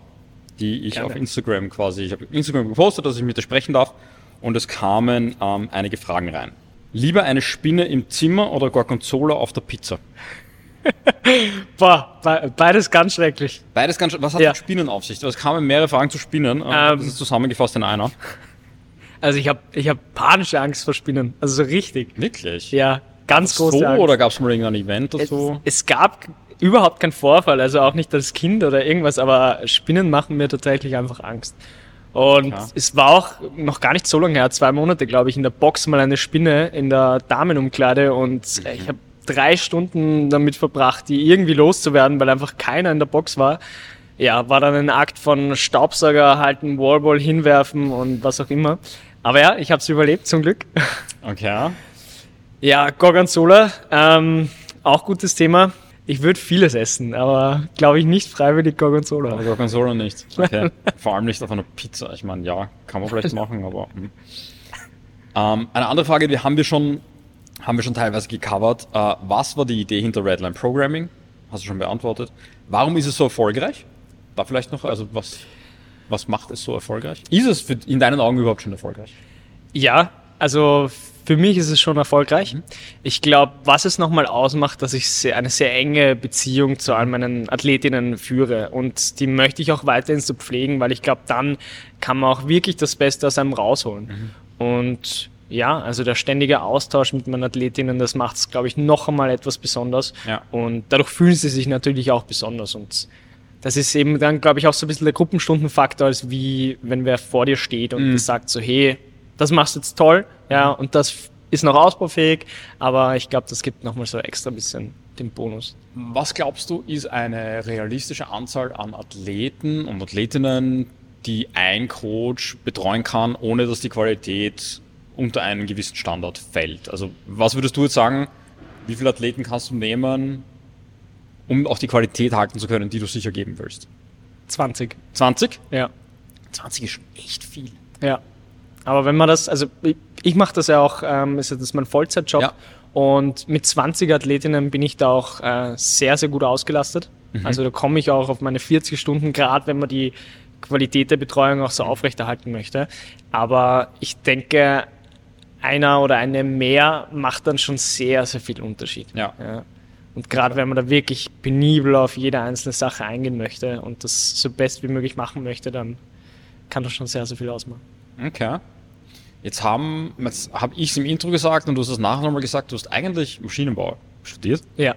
die ich Gerne. auf Instagram quasi, ich habe Instagram gepostet, dass ich mit dir sprechen darf und es kamen ähm, einige Fragen rein. Lieber eine Spinne im Zimmer oder Gorgonzola auf der Pizza? Boah, be beides ganz schrecklich. Beides ganz, was hat Ja. mit Spinnen auf sich? Es kamen mehrere Fragen zu Spinnen, ähm, das ist zusammengefasst in einer. Also ich habe ich hab panische Angst vor Spinnen. Also so richtig. Wirklich? Ja, ganz große So, Angst. oder gab es mal irgendein Event oder es, so? es gab überhaupt keinen Vorfall, also auch nicht als Kind oder irgendwas, aber Spinnen machen mir tatsächlich einfach Angst. Und Klar. es war auch noch gar nicht so lange her, zwei Monate, glaube ich, in der Box mal eine Spinne in der Damenumkleide und äh, ich habe drei Stunden damit verbracht, die irgendwie loszuwerden, weil einfach keiner in der Box war. Ja, war dann ein Akt von Staubsauger halten, Wallball hinwerfen und was auch immer. Aber ja, ich habe es überlebt, zum Glück. Okay. Ja, Gorgonzola, ähm, auch gutes Thema. Ich würde vieles essen, aber glaube ich nicht freiwillig Gorgonzola. Aber Gorgonzola nicht. Okay. Vor allem nicht auf einer Pizza. Ich meine, ja, kann man vielleicht machen, aber. hm. Ähm, eine andere Frage, die haben wir schon, haben wir schon teilweise gecovert. Äh, was war die Idee hinter Redline Programming? Hast du schon beantwortet. Warum ist es so erfolgreich? Da vielleicht noch, also was, was macht es so erfolgreich? Ist es für, in deinen Augen überhaupt schon erfolgreich? Ja, also für mich ist es schon erfolgreich. Ich glaube, was es nochmal ausmacht, dass ich sehr, eine sehr enge Beziehung zu all meinen Athletinnen führe. Und die möchte ich auch weiterhin so pflegen, weil ich glaube, dann kann man auch wirklich das Beste aus einem rausholen. Und ja, also der ständige Austausch mit meinen Athletinnen, das macht es, glaube ich, noch einmal etwas besonders. Ja. Und dadurch fühlen sie sich natürlich auch besonders. Und das ist eben dann, glaube ich, auch so ein bisschen der Gruppenstundenfaktor, als wie wenn wer vor dir steht und dir sagt so, hey, das machst du jetzt toll, ja, und das ist noch ausbaufähig, aber ich glaube, das gibt nochmal so extra bisschen den Bonus. Was glaubst du, ist eine realistische Anzahl an Athleten und Athletinnen, die ein Coach betreuen kann, ohne dass die Qualität unter einen gewissen Standard fällt? Also was würdest du jetzt sagen, wie viele Athleten kannst du nehmen, um auch die Qualität halten zu können, die du sicher geben willst? 20, 20? ja. 20 ist schon echt viel. Ja. Aber wenn man das, also ich, ich mache das ja auch, ähm, ist ja das mein Vollzeitjob. Ja. Und mit 20 Athletinnen bin ich da auch äh, sehr, sehr gut ausgelastet. Also da komme ich auch auf meine 40 Stunden, gerade wenn man die Qualität der Betreuung auch so aufrechterhalten möchte. Aber ich denke, einer oder eine mehr macht dann schon sehr, sehr viel Unterschied. Ja. Ja. Und gerade wenn man da wirklich penibel auf jede einzelne Sache eingehen möchte und das so best wie möglich machen möchte, dann kann das schon sehr, sehr viel ausmachen. Okay. Jetzt haben, jetzt habe ich es im Intro gesagt und du hast es nachher nochmal gesagt, du hast eigentlich Maschinenbau studiert. Ja.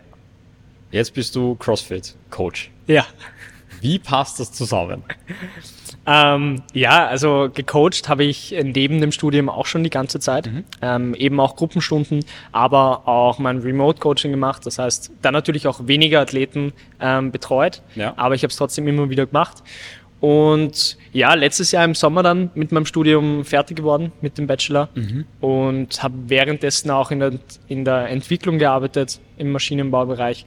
Jetzt bist du CrossFit-Coach. Ja. Wie passt das zusammen? Ähm, ja, also gecoacht habe ich neben dem Studium auch schon die ganze Zeit. Ähm, eben auch Gruppenstunden, aber auch mein Remote-Coaching gemacht. Das heißt, dann natürlich auch weniger Athleten ähm, betreut, Ja. aber ich habe es trotzdem immer wieder gemacht. Und ja, letztes Jahr im Sommer dann mit meinem Studium fertig geworden, mit dem Bachelor. Und habe währenddessen auch in der, in der Entwicklung gearbeitet, im Maschinenbaubereich.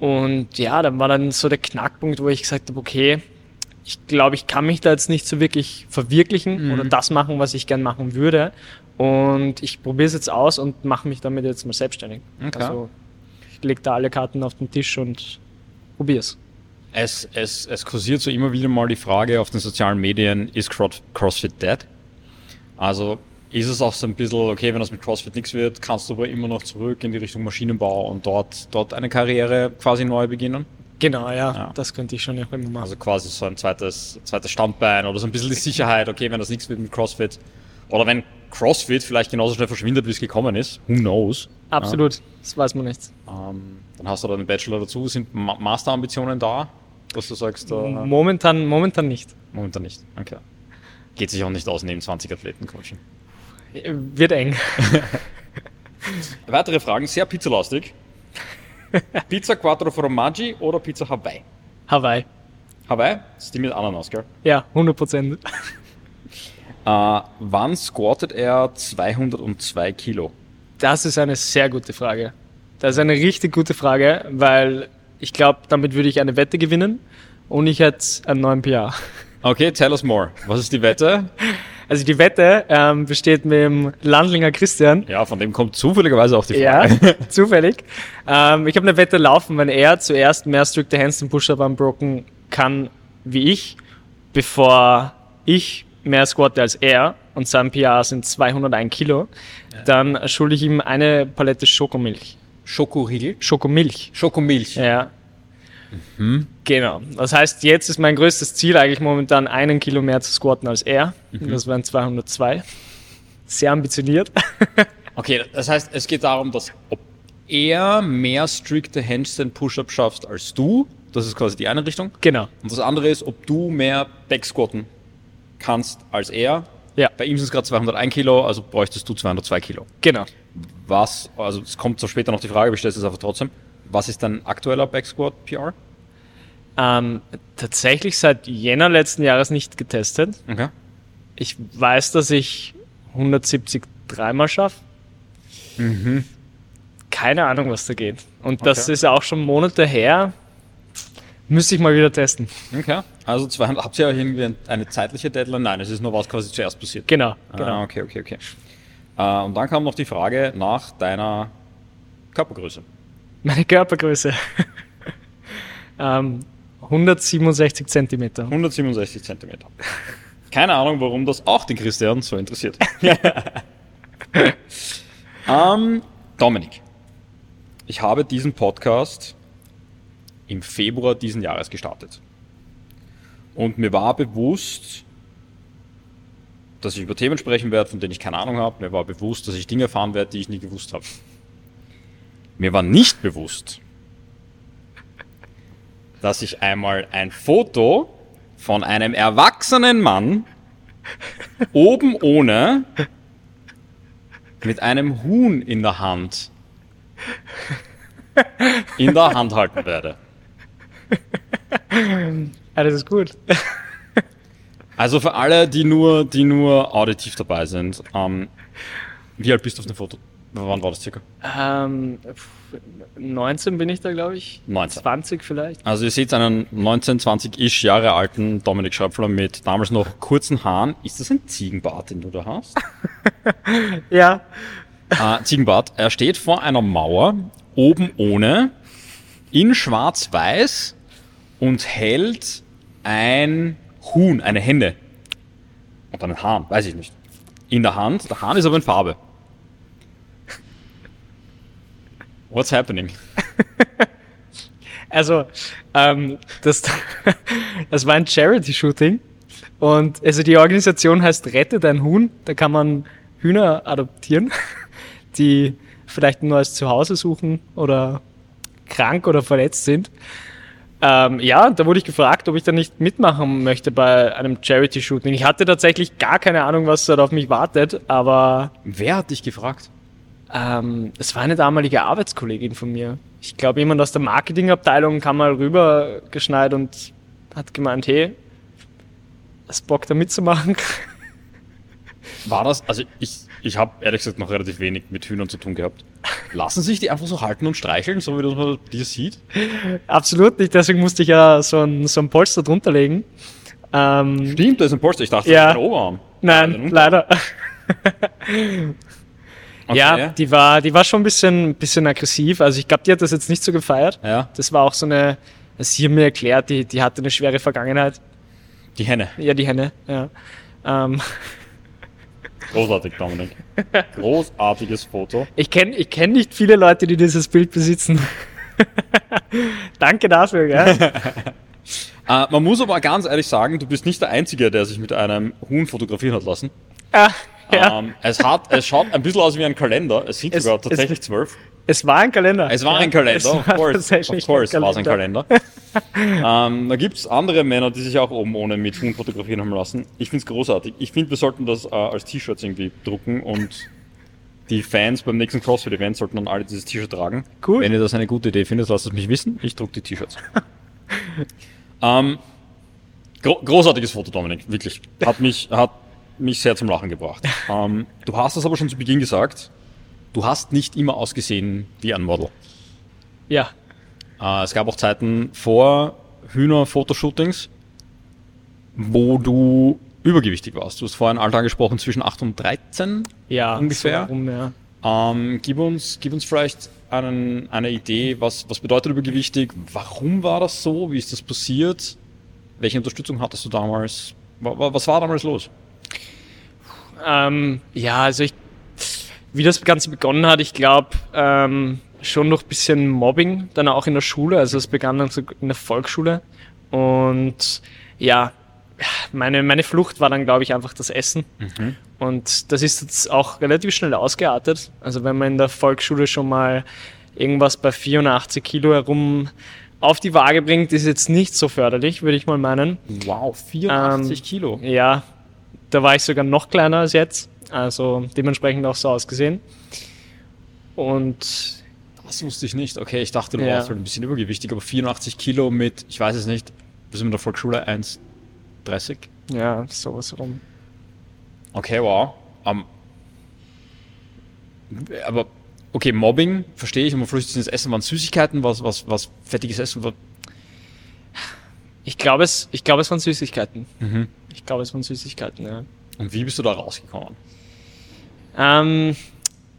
Und ja, dann war dann so der Knackpunkt, wo ich gesagt habe, okay, ich glaube, ich kann mich da jetzt nicht so wirklich verwirklichen oder das machen, was ich gern machen würde. Und ich probiere es jetzt aus und mache mich damit jetzt mal selbstständig. Okay. Also ich lege da alle Karten auf den Tisch und probiere es. Es, es, es kursiert so immer wieder mal die Frage auf den sozialen Medien, ist Cro- CrossFit dead? Also ist es auch so ein bisschen, okay, wenn das mit CrossFit nichts wird, kannst du aber immer noch zurück in die Richtung Maschinenbau und dort, dort eine Karriere quasi neu beginnen? Genau, ja, Ja. das könnte ich schon noch immer machen. Also quasi so ein zweites, zweites Standbein oder so ein bisschen die Sicherheit, okay, wenn das nichts wird mit CrossFit. Oder wenn CrossFit vielleicht genauso schnell verschwindet, wie es gekommen ist. Who knows? Absolut, das weiß man nicht. Ähm, dann hast du da den Bachelor dazu. Sind Ma Masterambitionen da, dass du sagst, äh, Momentan, momentan nicht. momentan nicht. Okay. Geht sich auch nicht aus, neben 20 Athleten coachen. Wird eng. Weitere Fragen, sehr pizzalastig. Pizza Quattro Formaggi oder Pizza Hawaii? Hawaii. Hawaii? Das ist die mit Ananas, gell? Ja, 100 Prozent. Äh, wann squattet er 202 Kilo? Das ist eine sehr gute Frage. Das ist eine richtig gute Frage, weil ich glaube, damit würde ich eine Wette gewinnen und ich hätte einen neuen PR. Okay, tell us more. Was ist die Wette? Also die Wette ähm, besteht mit dem Landlinger Christian. Ja, von dem kommt zufälligerweise auch die Ja, Frage. zufällig. Ähm, ich habe eine Wette laufen, wenn er zuerst mehr strikte Handstand Push-Up unbroken kann wie ich, bevor ich mehr squatte als er und sein PR sind 201 Kilo, dann schulde ich ihm eine Palette Schokomilch. Schokoriegel? Schokomilch. Schokomilch. Ja. Genau. Das heißt, jetzt ist mein größtes Ziel eigentlich momentan einen Kilo mehr zu squatten als er. Das wären 202. Sehr ambitioniert. Okay, das heißt, es geht darum, dass ob er mehr strikte Handstand Push-Up schaffst als du, das ist quasi die eine Richtung. genau. Und das andere ist, ob du mehr Backsquatten kannst als er. Ja. Bei ihm sind es gerade 201 Kilo, also bräuchtest du 202 Kilo. Genau. Was, also es kommt so später noch die Frage, aber ich stelle es einfach trotzdem. Was ist dein aktueller Backsquat PR? Ähm, tatsächlich seit Jänner letzten Jahres nicht getestet. Okay. Ich weiß, dass ich 170 dreimal schaffe. Keine Ahnung, was da geht. Und das Okay. ist ja auch schon Monate her. Müsste ich mal wieder testen. Okay. Also 200, habt ihr ja irgendwie ein- eine zeitliche Deadline? Nein, es ist nur was quasi zuerst passiert. Genau, Ah, genau. okay, okay, okay. Äh, und dann kam noch die Frage nach deiner Körpergröße. Meine Körpergröße. ähm, 167 Zentimeter. 167 Zentimeter. Keine Ahnung, warum das auch den Christian so interessiert. ähm, Dominik, ich habe diesen Podcast im Februar diesen Jahres gestartet. Und mir war bewusst, dass ich über Themen sprechen werde, von denen ich keine Ahnung habe. Mir war bewusst, dass ich Dinge erfahren werde, die ich nie gewusst habe. Mir war nicht bewusst, dass ich einmal ein Foto von einem erwachsenen Mann oben ohne mit einem Huhn in der Hand in der Hand halten werde. Alles ist gut. Also für alle, die nur, die nur auditiv dabei sind, ähm, wie alt bist du auf dem Foto? Wann war das circa? Ähm, 19 bin ich da, glaube ich. 19. 20 vielleicht. Also ihr seht einen 19, 20-ish Jahre alten Dominik Schröpfler mit damals noch kurzen Haaren. Ist das ein Ziegenbart, den du da hast? Ja. äh, Ziegenbart. Er steht vor einer Mauer, oben ohne, in schwarz-weiß und hält ein Huhn, eine Henne. Und einen Hahn, weiß ich nicht. In der Hand. Der Hahn ist aber in Farbe. What's happening? Also, ähm, das, das war ein Charity-Shooting. Und also die Organisation heißt Rette dein Huhn. Da kann man Hühner adoptieren, die vielleicht ein neues Zuhause suchen oder krank oder verletzt sind. Ähm, ja, da wurde ich gefragt, ob ich da nicht mitmachen möchte bei einem Charity-Shooting. Ich hatte tatsächlich gar keine Ahnung, was dort auf mich wartet, aber Wer hat dich gefragt? Ähm, es war eine damalige Arbeitskollegin von mir. Ich glaube, jemand aus der Marketingabteilung kam mal rübergeschneit und hat gemeint, hey, hast Bock da mitzumachen? War das, also ich, ich habe ehrlich gesagt noch relativ wenig mit Hühnern zu tun gehabt. Lassen sich die einfach so halten und streicheln, so wie das man dir sieht? Absolut nicht, deswegen musste ich ja so ein, so ein Polster drunter legen. Ähm, Stimmt, da ist ein Polster. Ich dachte, Ja. das ist ein Oberarm. nein, leider. Okay. Ja, die war, die war schon ein bisschen, bisschen aggressiv. Also ich glaube, die hat das jetzt nicht so gefeiert. Ja, Das war auch so eine, sie hat mir erklärt, die, die hatte eine schwere Vergangenheit. die Henne. Ja, die Henne, ja. Ähm, Großartig, Dominik. Großartiges Foto. Ich kenne ich kenn nicht viele Leute, die dieses Bild besitzen. Danke dafür, gell? Äh, man muss aber ganz ehrlich sagen, du bist nicht der Einzige, der sich mit einem Huhn fotografieren hat lassen. ah, ja. Ähm, es, hat, es schaut ein bisschen aus wie ein Kalender. Es sind Es- sogar es- tatsächlich zwölf. Es war ein Kalender. Es war Ja, ein Kalender, es of war course. Of course war es ein Kalender. ähm, da gibt's andere Männer, die sich auch oben ohne mit Huhn fotografieren haben lassen. Ich find's großartig. Ich finde, wir sollten das äh, als T-Shirts irgendwie drucken und die Fans beim nächsten CrossFit-Event sollten dann alle dieses T-Shirt tragen. Cool. Wenn ihr das eine gute Idee findet, lasst es mich wissen. Ich druck die T-Shirts. ähm, Gro großartiges Foto, Dominik, wirklich. Hat mich, hat mich sehr zum Lachen gebracht. Ähm, du hast das aber schon zu Beginn gesagt. Du hast nicht immer ausgesehen wie ein Model. Ja. Äh, es gab auch Zeiten vor Hühner-Fotoshootings, wo du übergewichtig warst. Du hast vorhin Alter angesprochen zwischen 8 und 13 Ja, ungefähr. So rum, ja. Ähm, gib, uns, gib uns vielleicht einen, eine Idee, was, was bedeutet übergewichtig? Warum war das so? Wie ist das passiert? Welche Unterstützung hattest du damals? Wa- wa- Was war damals los? Ähm, ja, also ich, wie das Ganze begonnen hat, ich glaube, ähm, schon durch ein bisschen Mobbing, dann auch in der Schule. Also es begann dann so in der Volksschule. Und ja, meine, meine Flucht war dann, glaube ich, einfach das Essen. Und das ist jetzt auch relativ schnell ausgeartet. Also wenn man in der Volksschule schon mal irgendwas bei 84 Kilo herum auf die Waage bringt, ist jetzt nicht so förderlich, würde ich mal meinen. Wow, 84 Ähm, Kilo. Ja, da war ich sogar noch kleiner als jetzt. Also dementsprechend auch so ausgesehen. Und Das wusste ich nicht. Okay, ich dachte, du Ja. warst halt ein bisschen übergewichtig, aber 84 Kilo mit, ich weiß es nicht, wir sind in der Volksschule 1,30. ja, sowas rum. Okay, wow. Ähm, aber, okay, Mobbing, verstehe ich, flüchtet ins Essen, waren Süßigkeiten, was, was, was fettiges Essen, was, Ich glaube es, ich glaube es waren Süßigkeiten. Mhm. Ich glaube es waren Süßigkeiten, ja. und wie bist du da rausgekommen? Ähm,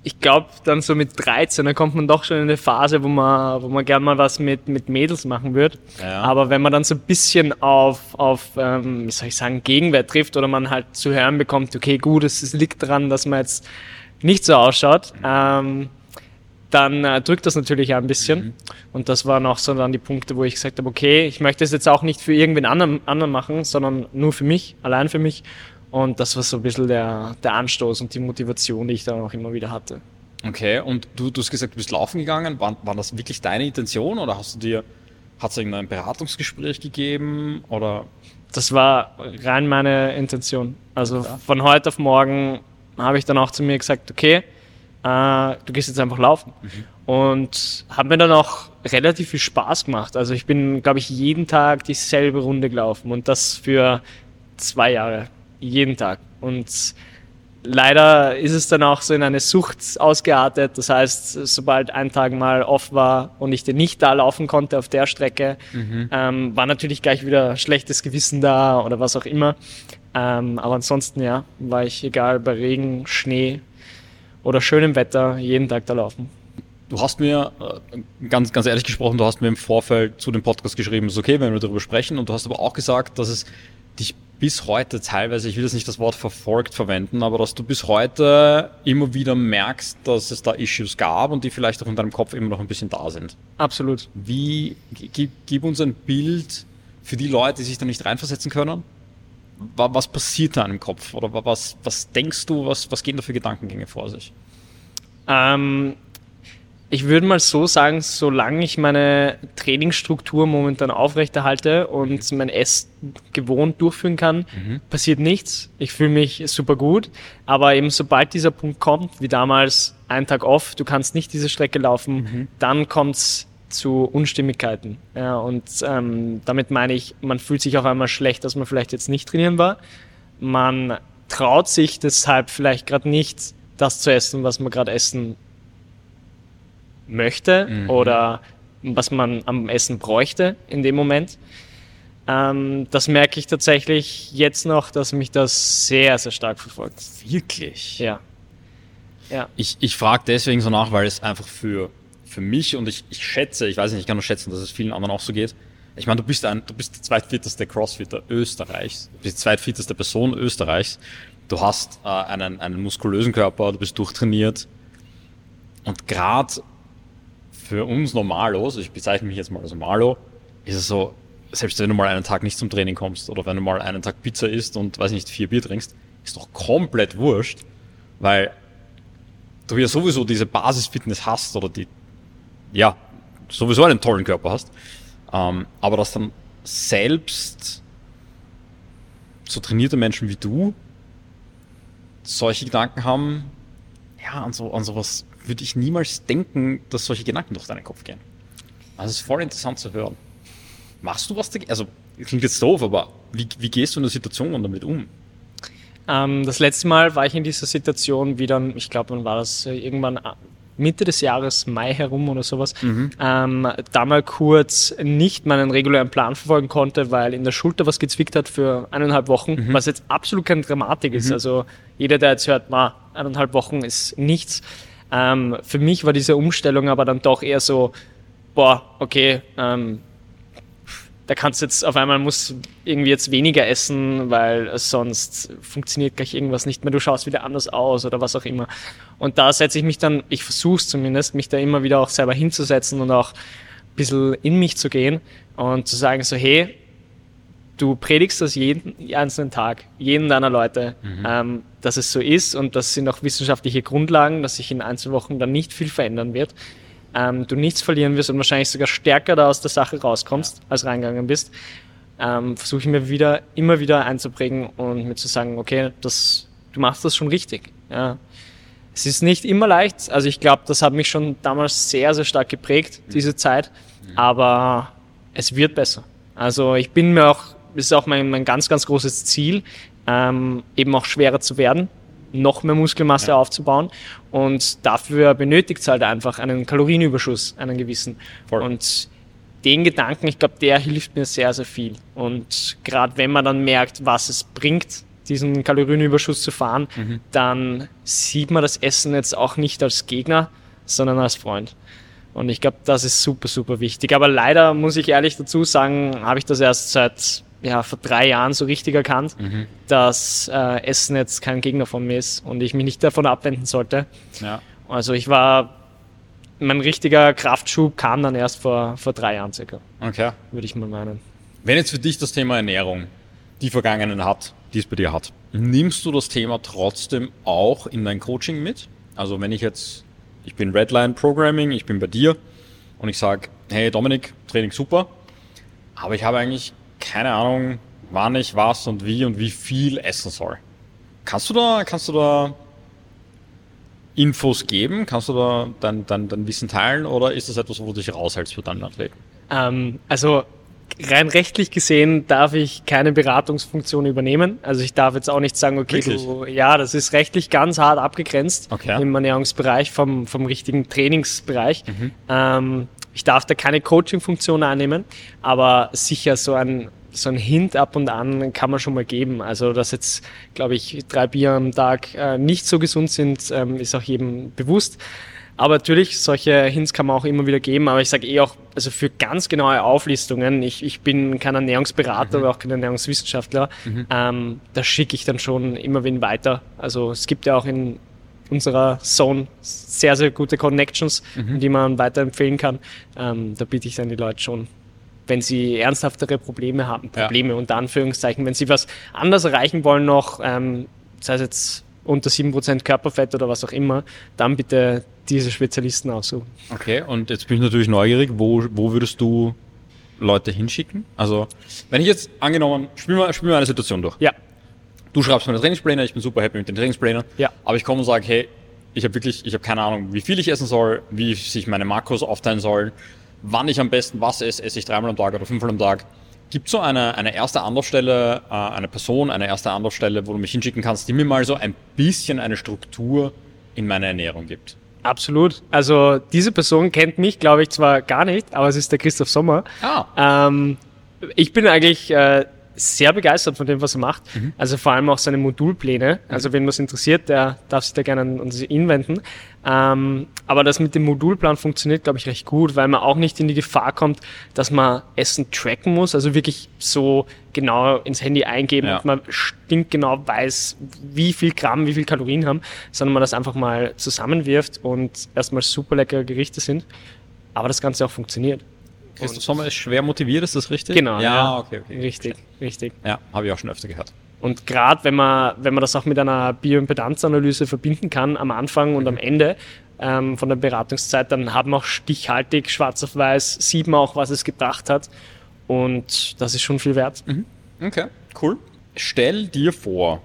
ich glaube, dann so mit 13, da kommt man doch schon in eine Phase, wo man, wo man gern mal was mit, mit Mädels machen wird. Ja. Aber wenn man dann so ein bisschen auf, auf ähm, wie soll ich sagen, Gegenwehr trifft oder man halt zu hören bekommt, okay, gut, es, es liegt daran, dass man jetzt nicht so ausschaut, ähm, dann äh, drückt das natürlich auch ein bisschen. Und das waren auch so dann die Punkte, wo ich gesagt habe, okay, ich möchte es jetzt auch nicht für irgendwen anderen, anderen machen, sondern nur für mich, allein für mich. Und das war so ein bisschen der, der Anstoß und die Motivation, die ich dann auch immer wieder hatte. Okay, und du, du hast gesagt, du bist laufen gegangen. War, war das wirklich deine Intention oder hast du dir, hat es irgendein Beratungsgespräch gegeben oder? Das war rein meine Intention. Also von heute auf morgen habe ich dann auch zu mir gesagt, okay, äh, du gehst jetzt einfach laufen. Und habe mir dann auch relativ viel Spaß gemacht. Also ich bin, glaube ich, jeden Tag dieselbe Runde gelaufen und das für zwei Jahre. Jeden Tag. Und leider ist es dann auch so in eine Sucht ausgeartet. Das heißt, sobald ein Tag mal off war und ich den nicht da laufen konnte auf der Strecke, ähm, war natürlich gleich wieder schlechtes Gewissen da oder was auch immer. Ähm, aber ansonsten, ja, war ich egal bei Regen, Schnee oder schönem Wetter jeden Tag da laufen. Du hast mir, äh, ganz, ganz ehrlich gesprochen, du hast mir im Vorfeld zu dem Podcast geschrieben, es ist okay, wenn wir darüber sprechen, und du hast aber auch gesagt, dass es dich bis heute teilweise, ich will jetzt nicht das Wort verfolgt verwenden, aber dass du bis heute immer wieder merkst, dass es da Issues gab und die vielleicht auch in deinem Kopf immer noch ein bisschen da sind. Absolut. Wie, gib, gib uns ein Bild für die Leute, die sich da nicht reinversetzen können. Wa- Was passiert da im Kopf? Oder wa- was, was denkst du, was, was gehen da für Gedankengänge vor sich? Ähm, ich würde mal so sagen, solange ich meine Trainingsstruktur momentan aufrechterhalte und mein Essen gewohnt durchführen kann, passiert nichts. Ich fühle mich super gut. Aber eben sobald dieser Punkt kommt, wie damals ein Tag off, du kannst nicht diese Strecke laufen, dann kommt's zu Unstimmigkeiten. Ja, und ähm, damit meine ich, man fühlt sich auch einmal schlecht, dass man vielleicht jetzt nicht trainieren war. Man traut sich deshalb vielleicht gerade nicht, das zu essen, was man gerade essen möchte oder was man am Essen bräuchte in dem Moment. Ähm, das merke ich tatsächlich jetzt noch, dass mich das sehr, sehr stark verfolgt. Wirklich? Ja. Ja. Ich, ich frage deswegen so nach, weil es einfach für, für mich und ich, ich schätze, ich weiß nicht, ich kann nur schätzen, dass es vielen anderen auch so geht. Ich meine, du bist ein, du bist der zweitfitteste Crossfitter Österreichs, du bist die zweitfitteste Person Österreichs. Du hast äh, einen, einen muskulösen Körper, du bist durchtrainiert. Und gerade für uns Normalos, ich bezeichne mich jetzt mal als Normalo, ist es so, selbst wenn du mal einen Tag nicht zum Training kommst oder wenn du mal einen Tag Pizza isst und, weiß nicht, vier Bier trinkst, ist doch komplett wurscht, weil du ja sowieso diese Basisfitness hast oder die, ja, sowieso einen tollen Körper hast, ähm, aber dass dann selbst so trainierte Menschen wie du solche Gedanken haben, ja, an, so, an sowas würde ich niemals denken, dass solche Gedanken durch deinen Kopf gehen. Also es ist voll interessant zu hören. Machst du was dagegen? Also klingt jetzt doof, aber wie, wie gehst du in der Situation damit um? Ähm, das letzte Mal war ich in dieser Situation wieder, ich glaube, wann war das äh, irgendwann Mitte des Jahres, Mai herum oder sowas, mhm. ähm, da mal kurz nicht meinen regulären Plan verfolgen konnte, weil in der Schulter was gezwickt hat für eineinhalb Wochen, mhm. was jetzt absolut keine Dramatik ist. Mhm. Also jeder, der jetzt hört, ma, eineinhalb Wochen ist nichts. Ähm, für mich war diese Umstellung aber dann doch eher so, boah, okay, ähm, da kannst du jetzt auf einmal muss irgendwie jetzt weniger essen, weil sonst funktioniert gleich irgendwas nicht mehr, du schaust wieder anders aus oder was auch immer. Und da setze ich mich dann, ich versuche es zumindest, mich da immer wieder auch selber hinzusetzen und auch ein bisschen in mich zu gehen und zu sagen so, hey, du predigst das jeden einzelnen Tag, jeden deiner Leute, mhm. ähm, dass es so ist und das sind auch wissenschaftliche Grundlagen, dass sich in Einzelwochen dann nicht viel verändern wird ähm, du nichts verlieren wirst und wahrscheinlich sogar stärker da aus der Sache rauskommst, ja. als reingegangen bist, ähm, versuche ich mir wieder, immer wieder einzuprägen und mir zu sagen, okay, das, du machst das schon richtig. Ja. Es ist nicht immer leicht, also ich glaube, das hat mich schon damals sehr, sehr stark geprägt, mhm. diese Zeit, mhm. aber es wird besser. Also ich bin mir auch, das ist auch mein, mein ganz, ganz großes Ziel, ähm, eben auch schwerer zu werden noch mehr Muskelmasse ja. aufzubauen. Und dafür benötigt es halt einfach einen Kalorienüberschuss, einen gewissen. Voll. Und den Gedanken, ich glaube, der hilft mir sehr, sehr viel. Und gerade wenn man dann merkt, was es bringt, diesen Kalorienüberschuss zu fahren, mhm. dann sieht man das Essen jetzt auch nicht als Gegner, sondern als Freund. Und ich glaube, das ist super, super wichtig. Aber leider muss ich ehrlich dazu sagen, habe ich das erst seit ja, vor drei Jahren so richtig erkannt, mhm. dass äh, Essen jetzt kein Gegner von mir ist und ich mich nicht davon abwenden sollte. Ja. Also ich war, mein richtiger Kraftschub kam dann erst vor, vor drei Jahren circa. Okay. Würde ich mal meinen. Wenn jetzt für dich das Thema Ernährung die Vergangenen hat, die es bei dir hat, nimmst du das Thema trotzdem auch in dein Coaching mit? Also wenn ich jetzt, ich bin Redline Programming, ich bin bei dir und ich sage, hey Dominik, Training super, aber ich habe eigentlich keine Ahnung, wann ich was und wie und wie viel essen soll. Kannst du da, kannst du da Infos geben? Kannst du da dein, dein, dein Wissen teilen oder ist das etwas, wo du dich raushältst für deinen Athleten? Ähm, also rein rechtlich gesehen darf ich keine Beratungsfunktion übernehmen. Also ich darf jetzt auch nicht sagen, okay, du, ja, das ist rechtlich ganz hart abgegrenzt okay. im Ernährungsbereich vom, vom richtigen Trainingsbereich. Mhm. Ähm, ich darf da keine Coaching-Funktion annehmen, aber sicher so ein so ein Hint ab und an kann man schon mal geben. Also, dass jetzt, glaube ich, drei Bier am Tag äh, nicht so gesund sind, ähm, ist auch jedem bewusst. Aber natürlich, solche Hints kann man auch immer wieder geben. Aber ich sage eh auch, also für ganz genaue Auflistungen, ich, ich bin kein Ernährungsberater mhm. oder auch kein Ernährungswissenschaftler, mhm. ähm, da schicke ich dann schon immer wen weiter. Also es gibt ja auch in unserer Zone sehr, sehr gute Connections, mhm. die man weiterempfehlen kann. Ähm, da biete ich dann die Leute schon, wenn sie ernsthaftere Probleme haben, Probleme ja. unter Anführungszeichen, wenn sie was anders erreichen wollen noch, ähm, sei es jetzt unter 7% Körperfett oder was auch immer, dann bitte diese Spezialisten aussuchen. Okay, und jetzt bin ich natürlich neugierig, wo, wo würdest du Leute hinschicken? Also, wenn ich jetzt angenommen, spiel mal, spiel mal eine Situation durch. Ja du schreibst meine Trainingspläne, ich bin super happy mit den Trainingsplänen. Ja. Aber ich komme und sage, hey, ich habe wirklich, ich habe keine Ahnung, wie viel ich essen soll, wie sich meine Makros aufteilen sollen, wann ich am besten was esse, esse ich dreimal am Tag oder fünfmal am Tag. Gibt es so eine, eine erste Anlaufstelle, äh, eine Person, eine erste Anlaufstelle, wo du mich hinschicken kannst, die mir mal so ein bisschen eine Struktur in meine Ernährung gibt? Absolut. Also diese Person kennt mich, glaube ich, zwar gar nicht, aber es ist der Christoph Sommer. Ah. Ähm, ich bin eigentlich äh, sehr begeistert von dem, was er macht. Mhm. Also vor allem auch seine Modulpläne. Mhm. Also wenn was interessiert, der darf sich da gerne an, an ihn wenden. Ähm, aber das mit dem Modulplan funktioniert, glaube ich, recht gut, weil man auch nicht in die Gefahr kommt, dass man Essen tracken muss, also wirklich so genau ins Handy eingeben ja. und man stinkgenau weiß, wie viel Gramm, wie viel Kalorien haben, sondern man das einfach mal zusammenwirft und erstmal super leckere Gerichte sind. Aber das Ganze auch funktioniert. Christoph Sommer ist schwer motiviert, ist das richtig? Genau. Ja, ja. okay, okay. Richtig, richtig. Ja, habe ich auch schon öfter gehört. Und gerade wenn man, wenn man das auch mit einer Bioimpedanzanalyse verbinden kann, am Anfang und am mhm. Ende ähm, von der Beratungszeit, dann haben wir auch stichhaltig, schwarz auf weiß, sieht man auch, was es gebracht hat. Und das ist schon viel wert. Mhm. Okay, cool. Stell dir vor,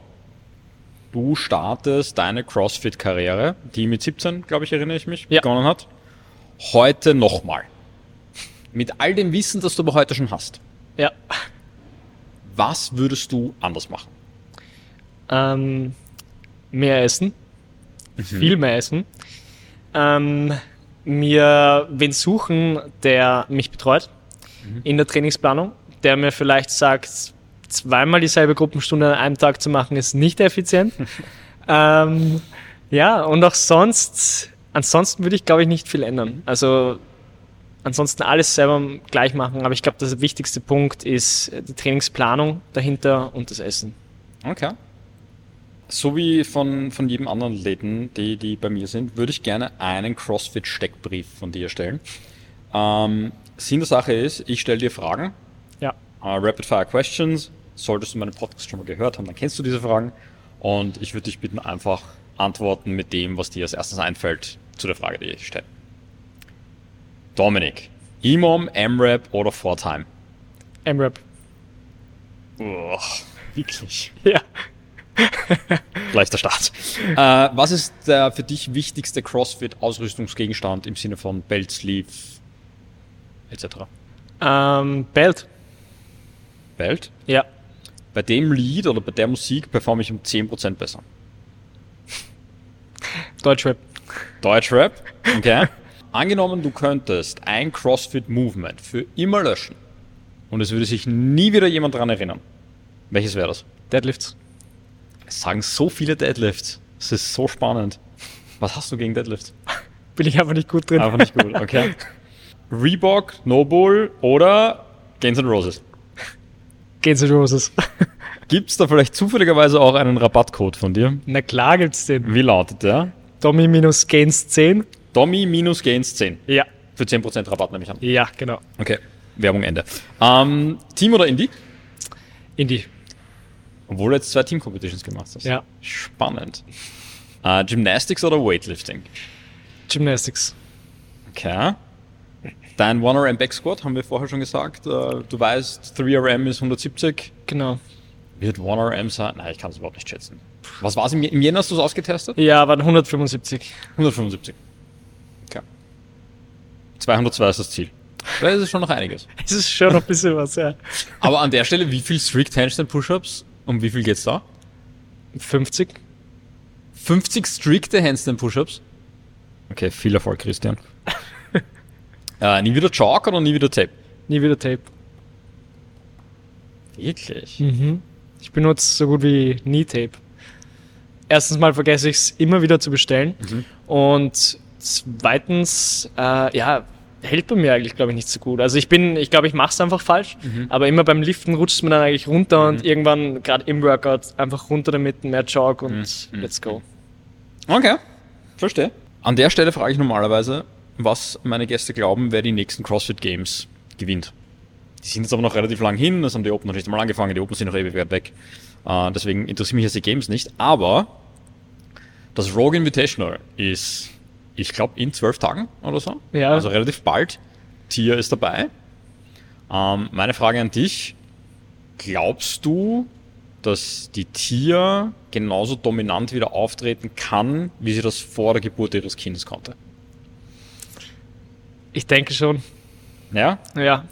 du startest deine CrossFit-Karriere, die mit 17, glaube ich, erinnere ich mich, ja. begonnen hat, heute nochmal. Mit all dem Wissen, das du aber heute schon hast. Ja. Was würdest du anders machen? Ähm, mehr essen. Viel mehr essen. Ähm, mir wen suchen, der mich betreut in der Trainingsplanung, der mir vielleicht sagt, zweimal dieselbe Gruppenstunde an einem Tag zu machen, ist nicht effizient. ähm, ja, und auch sonst, ansonsten würde ich, glaube ich, nicht viel ändern. Also ansonsten alles selber gleich machen, aber ich glaube, der wichtigste Punkt ist die Trainingsplanung dahinter und das Essen. Okay. So wie von, von jedem anderen Athleten, die, die bei mir sind, würde ich gerne einen CrossFit-Steckbrief von dir stellen. Ähm, Sinn der Sache ist, ich stelle dir Fragen, Ja. äh, Rapid-Fire Questions. Solltest du meinen Podcast schon mal gehört haben, dann kennst du diese Fragen. Und ich würde dich bitten, einfach antworten mit dem, was dir als erstes einfällt zu der Frage, die ich stelle. Dominik, EMOM, MRAP oder 4-Time? M-Rap. Uah, wirklich. Ja. Leichter Start. Äh, was ist der für dich wichtigste CrossFit-Ausrüstungsgegenstand im Sinne von Belt, Sleeve etc.? Ähm, Belt. Belt? Ja. Bei dem Lied oder bei der Musik performe ich um 10% besser. Deutschrap. Deutschrap, okay. Angenommen, du könntest ein CrossFit-Movement für immer löschen und es würde sich nie wieder jemand dran erinnern. Welches wäre das? Deadlifts. Es sagen so viele Deadlifts. Es ist so spannend. Was hast du gegen Deadlifts? Bin ich einfach nicht gut drin. Einfach nicht gut, okay. Reebok, Noble oder Guns N' Roses. Guns N' Roses. Gibt's da vielleicht zufälligerweise auch einen Rabattcode von dir? Na klar gibt's den. Wie lautet der? Tommy minus Gains 10. Domi minus Gains 10. Ja. Für 10% Rabatt nehme ich an. Ja, genau. Okay, Werbung Ende. Ähm, Team oder Indie? Indie. Obwohl du jetzt zwei Team-Competitions gemacht hast. Ja. Spannend. Äh, Gymnastics oder Weightlifting? Gymnastics. Okay. Dein 1RM Back Squat haben wir vorher schon gesagt. Äh, Du weißt, 3RM ist 170. Genau. Wird 1RM sein? Nein, ich kann es überhaupt nicht schätzen. Was war es im, im Jänner? Hast du es ausgetestet? Ja, waren 175. 175. Okay. 202 ist das Ziel. Da ist es schon noch einiges. Es ist schon noch ein bisschen was, ja. Aber an der Stelle, wie viel Strict Handstand Push-Ups? Um wie viel geht's da? 50. 50 strikte Handstand Push-Ups? Okay, viel Erfolg, Christian. äh, nie wieder Chalk oder nie wieder Tape? Nie wieder Tape. Wirklich? Mhm. Ich benutze so gut wie nie Tape. Erstens mal vergesse ich es immer wieder zu bestellen. Und zweitens, äh, ja, hält bei mir eigentlich, glaube ich, nicht so gut. Also ich bin, ich glaube, ich mache es einfach falsch, aber immer beim Liften rutscht mir dann eigentlich runter und irgendwann, gerade im Workout, einfach runter damit, mehr Jog und let's go. Okay, verstehe. An der Stelle frage ich normalerweise, was meine Gäste glauben, wer die nächsten CrossFit Games gewinnt. Die sind jetzt aber noch relativ lang hin, das haben die Open noch nicht einmal angefangen, die Open sind noch ewig weit weg. Äh, deswegen interessieren mich jetzt die Games nicht. Aber das Rogue Invitational ist, ich glaube, in zwölf Tagen oder so. Ja. Also relativ bald. Tier ist dabei. Ähm, meine Frage an dich. Glaubst du, dass die Tier genauso dominant wieder auftreten kann, wie sie das vor der Geburt ihres Kindes konnte? Ich denke schon. Ja? Ja,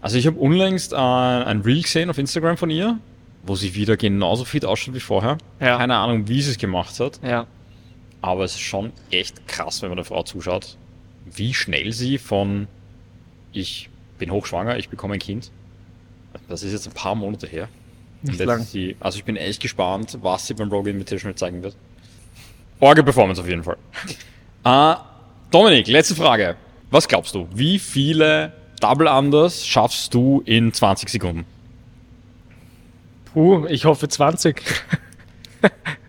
Also ich habe unlängst äh, ein Reel gesehen auf Instagram von ihr, wo sie wieder genauso fit ausschaut wie vorher. Ja. Keine Ahnung, wie sie es gemacht hat, ja. Aber es ist schon echt krass, wenn man der Frau zuschaut, wie schnell sie von ich bin hochschwanger, ich bekomme ein Kind. Das ist jetzt ein paar Monate her. Nicht lang. Sie, also ich bin echt gespannt, was sie beim Rogue Invitational zeigen wird. Orge Performance auf jeden Fall. äh, Dominik, letzte Frage. Was glaubst du, wie viele Double Unders schaffst du in 20 Sekunden? Puh, ich hoffe 20.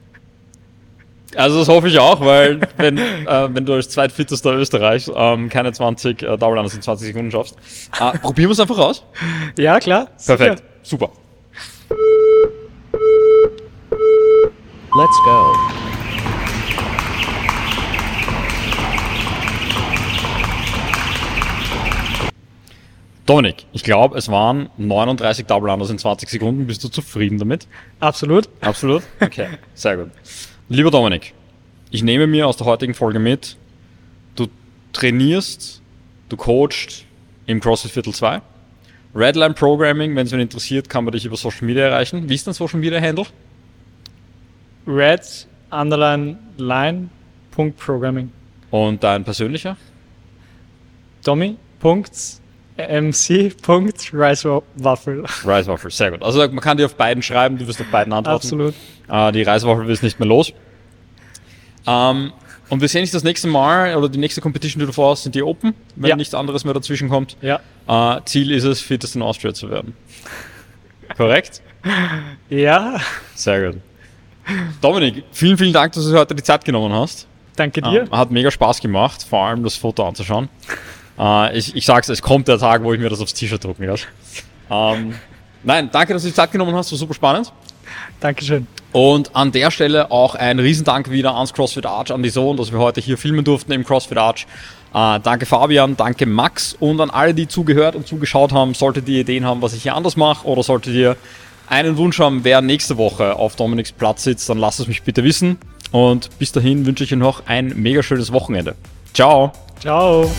Also das hoffe ich auch, weil wenn, äh, wenn du als zweitfittester Österreichs ähm, keine 20 äh, Double Unders in 20 Sekunden schaffst. Äh, probieren wir es einfach aus. ja, klar. Perfekt, sicher. super. Let's go. Dominik, ich glaube, es waren 39 Double Unders in 20 Sekunden. Bist du zufrieden damit? Absolut. Absolut? Okay, sehr gut. Lieber Dominik, ich nehme mir aus der heutigen Folge mit, du trainierst, du coachst im CrossFit Viertel 2 Redline Programming, wenn es wen interessiert, kann man dich über Social Media erreichen. Wie ist dein Social Media Handle? Red underline line Punkt Programming. Und dein persönlicher? Tommy Punkt MC Punkt Reiswaffel. Reiswaffel, sehr gut. Also man kann dir auf beiden schreiben, du wirst auf beiden antworten. Absolut. Äh, die Reiswaffel ist nicht mehr los. Ähm, und wir sehen uns das nächste Mal oder die nächste Competition, die du vorhast, sind die Open, wenn Ja. nichts anderes mehr dazwischen kommt. Ja. Äh, Ziel ist es, Fittest in Austria zu werden. Korrekt? Ja, Sehr gut. Dominik, vielen, vielen Dank, dass du heute die Zeit genommen hast. danke dir. Ähm, hat mega Spaß gemacht, vor allem das Foto anzuschauen. Äh, ich, ich sag's, es kommt der Tag, wo ich mir das aufs T-Shirt drucken lasse. Ähm, nein, danke, dass du die Zeit genommen hast, war super spannend. Dankeschön. Und an der Stelle auch ein Riesendank wieder ans CrossFit Arch, an die Sohn, dass wir heute hier filmen durften im CrossFit Arch. Äh, danke Fabian, danke Max und an alle, die zugehört und zugeschaut haben. Solltet ihr Ideen haben, was ich hier anders mache oder solltet ihr einen Wunsch haben, wer nächste Woche auf Dominiks Platz sitzt, dann lasst es mich bitte wissen. Und bis dahin wünsche ich euch noch ein mega schönes Wochenende. Ciao! Ciao.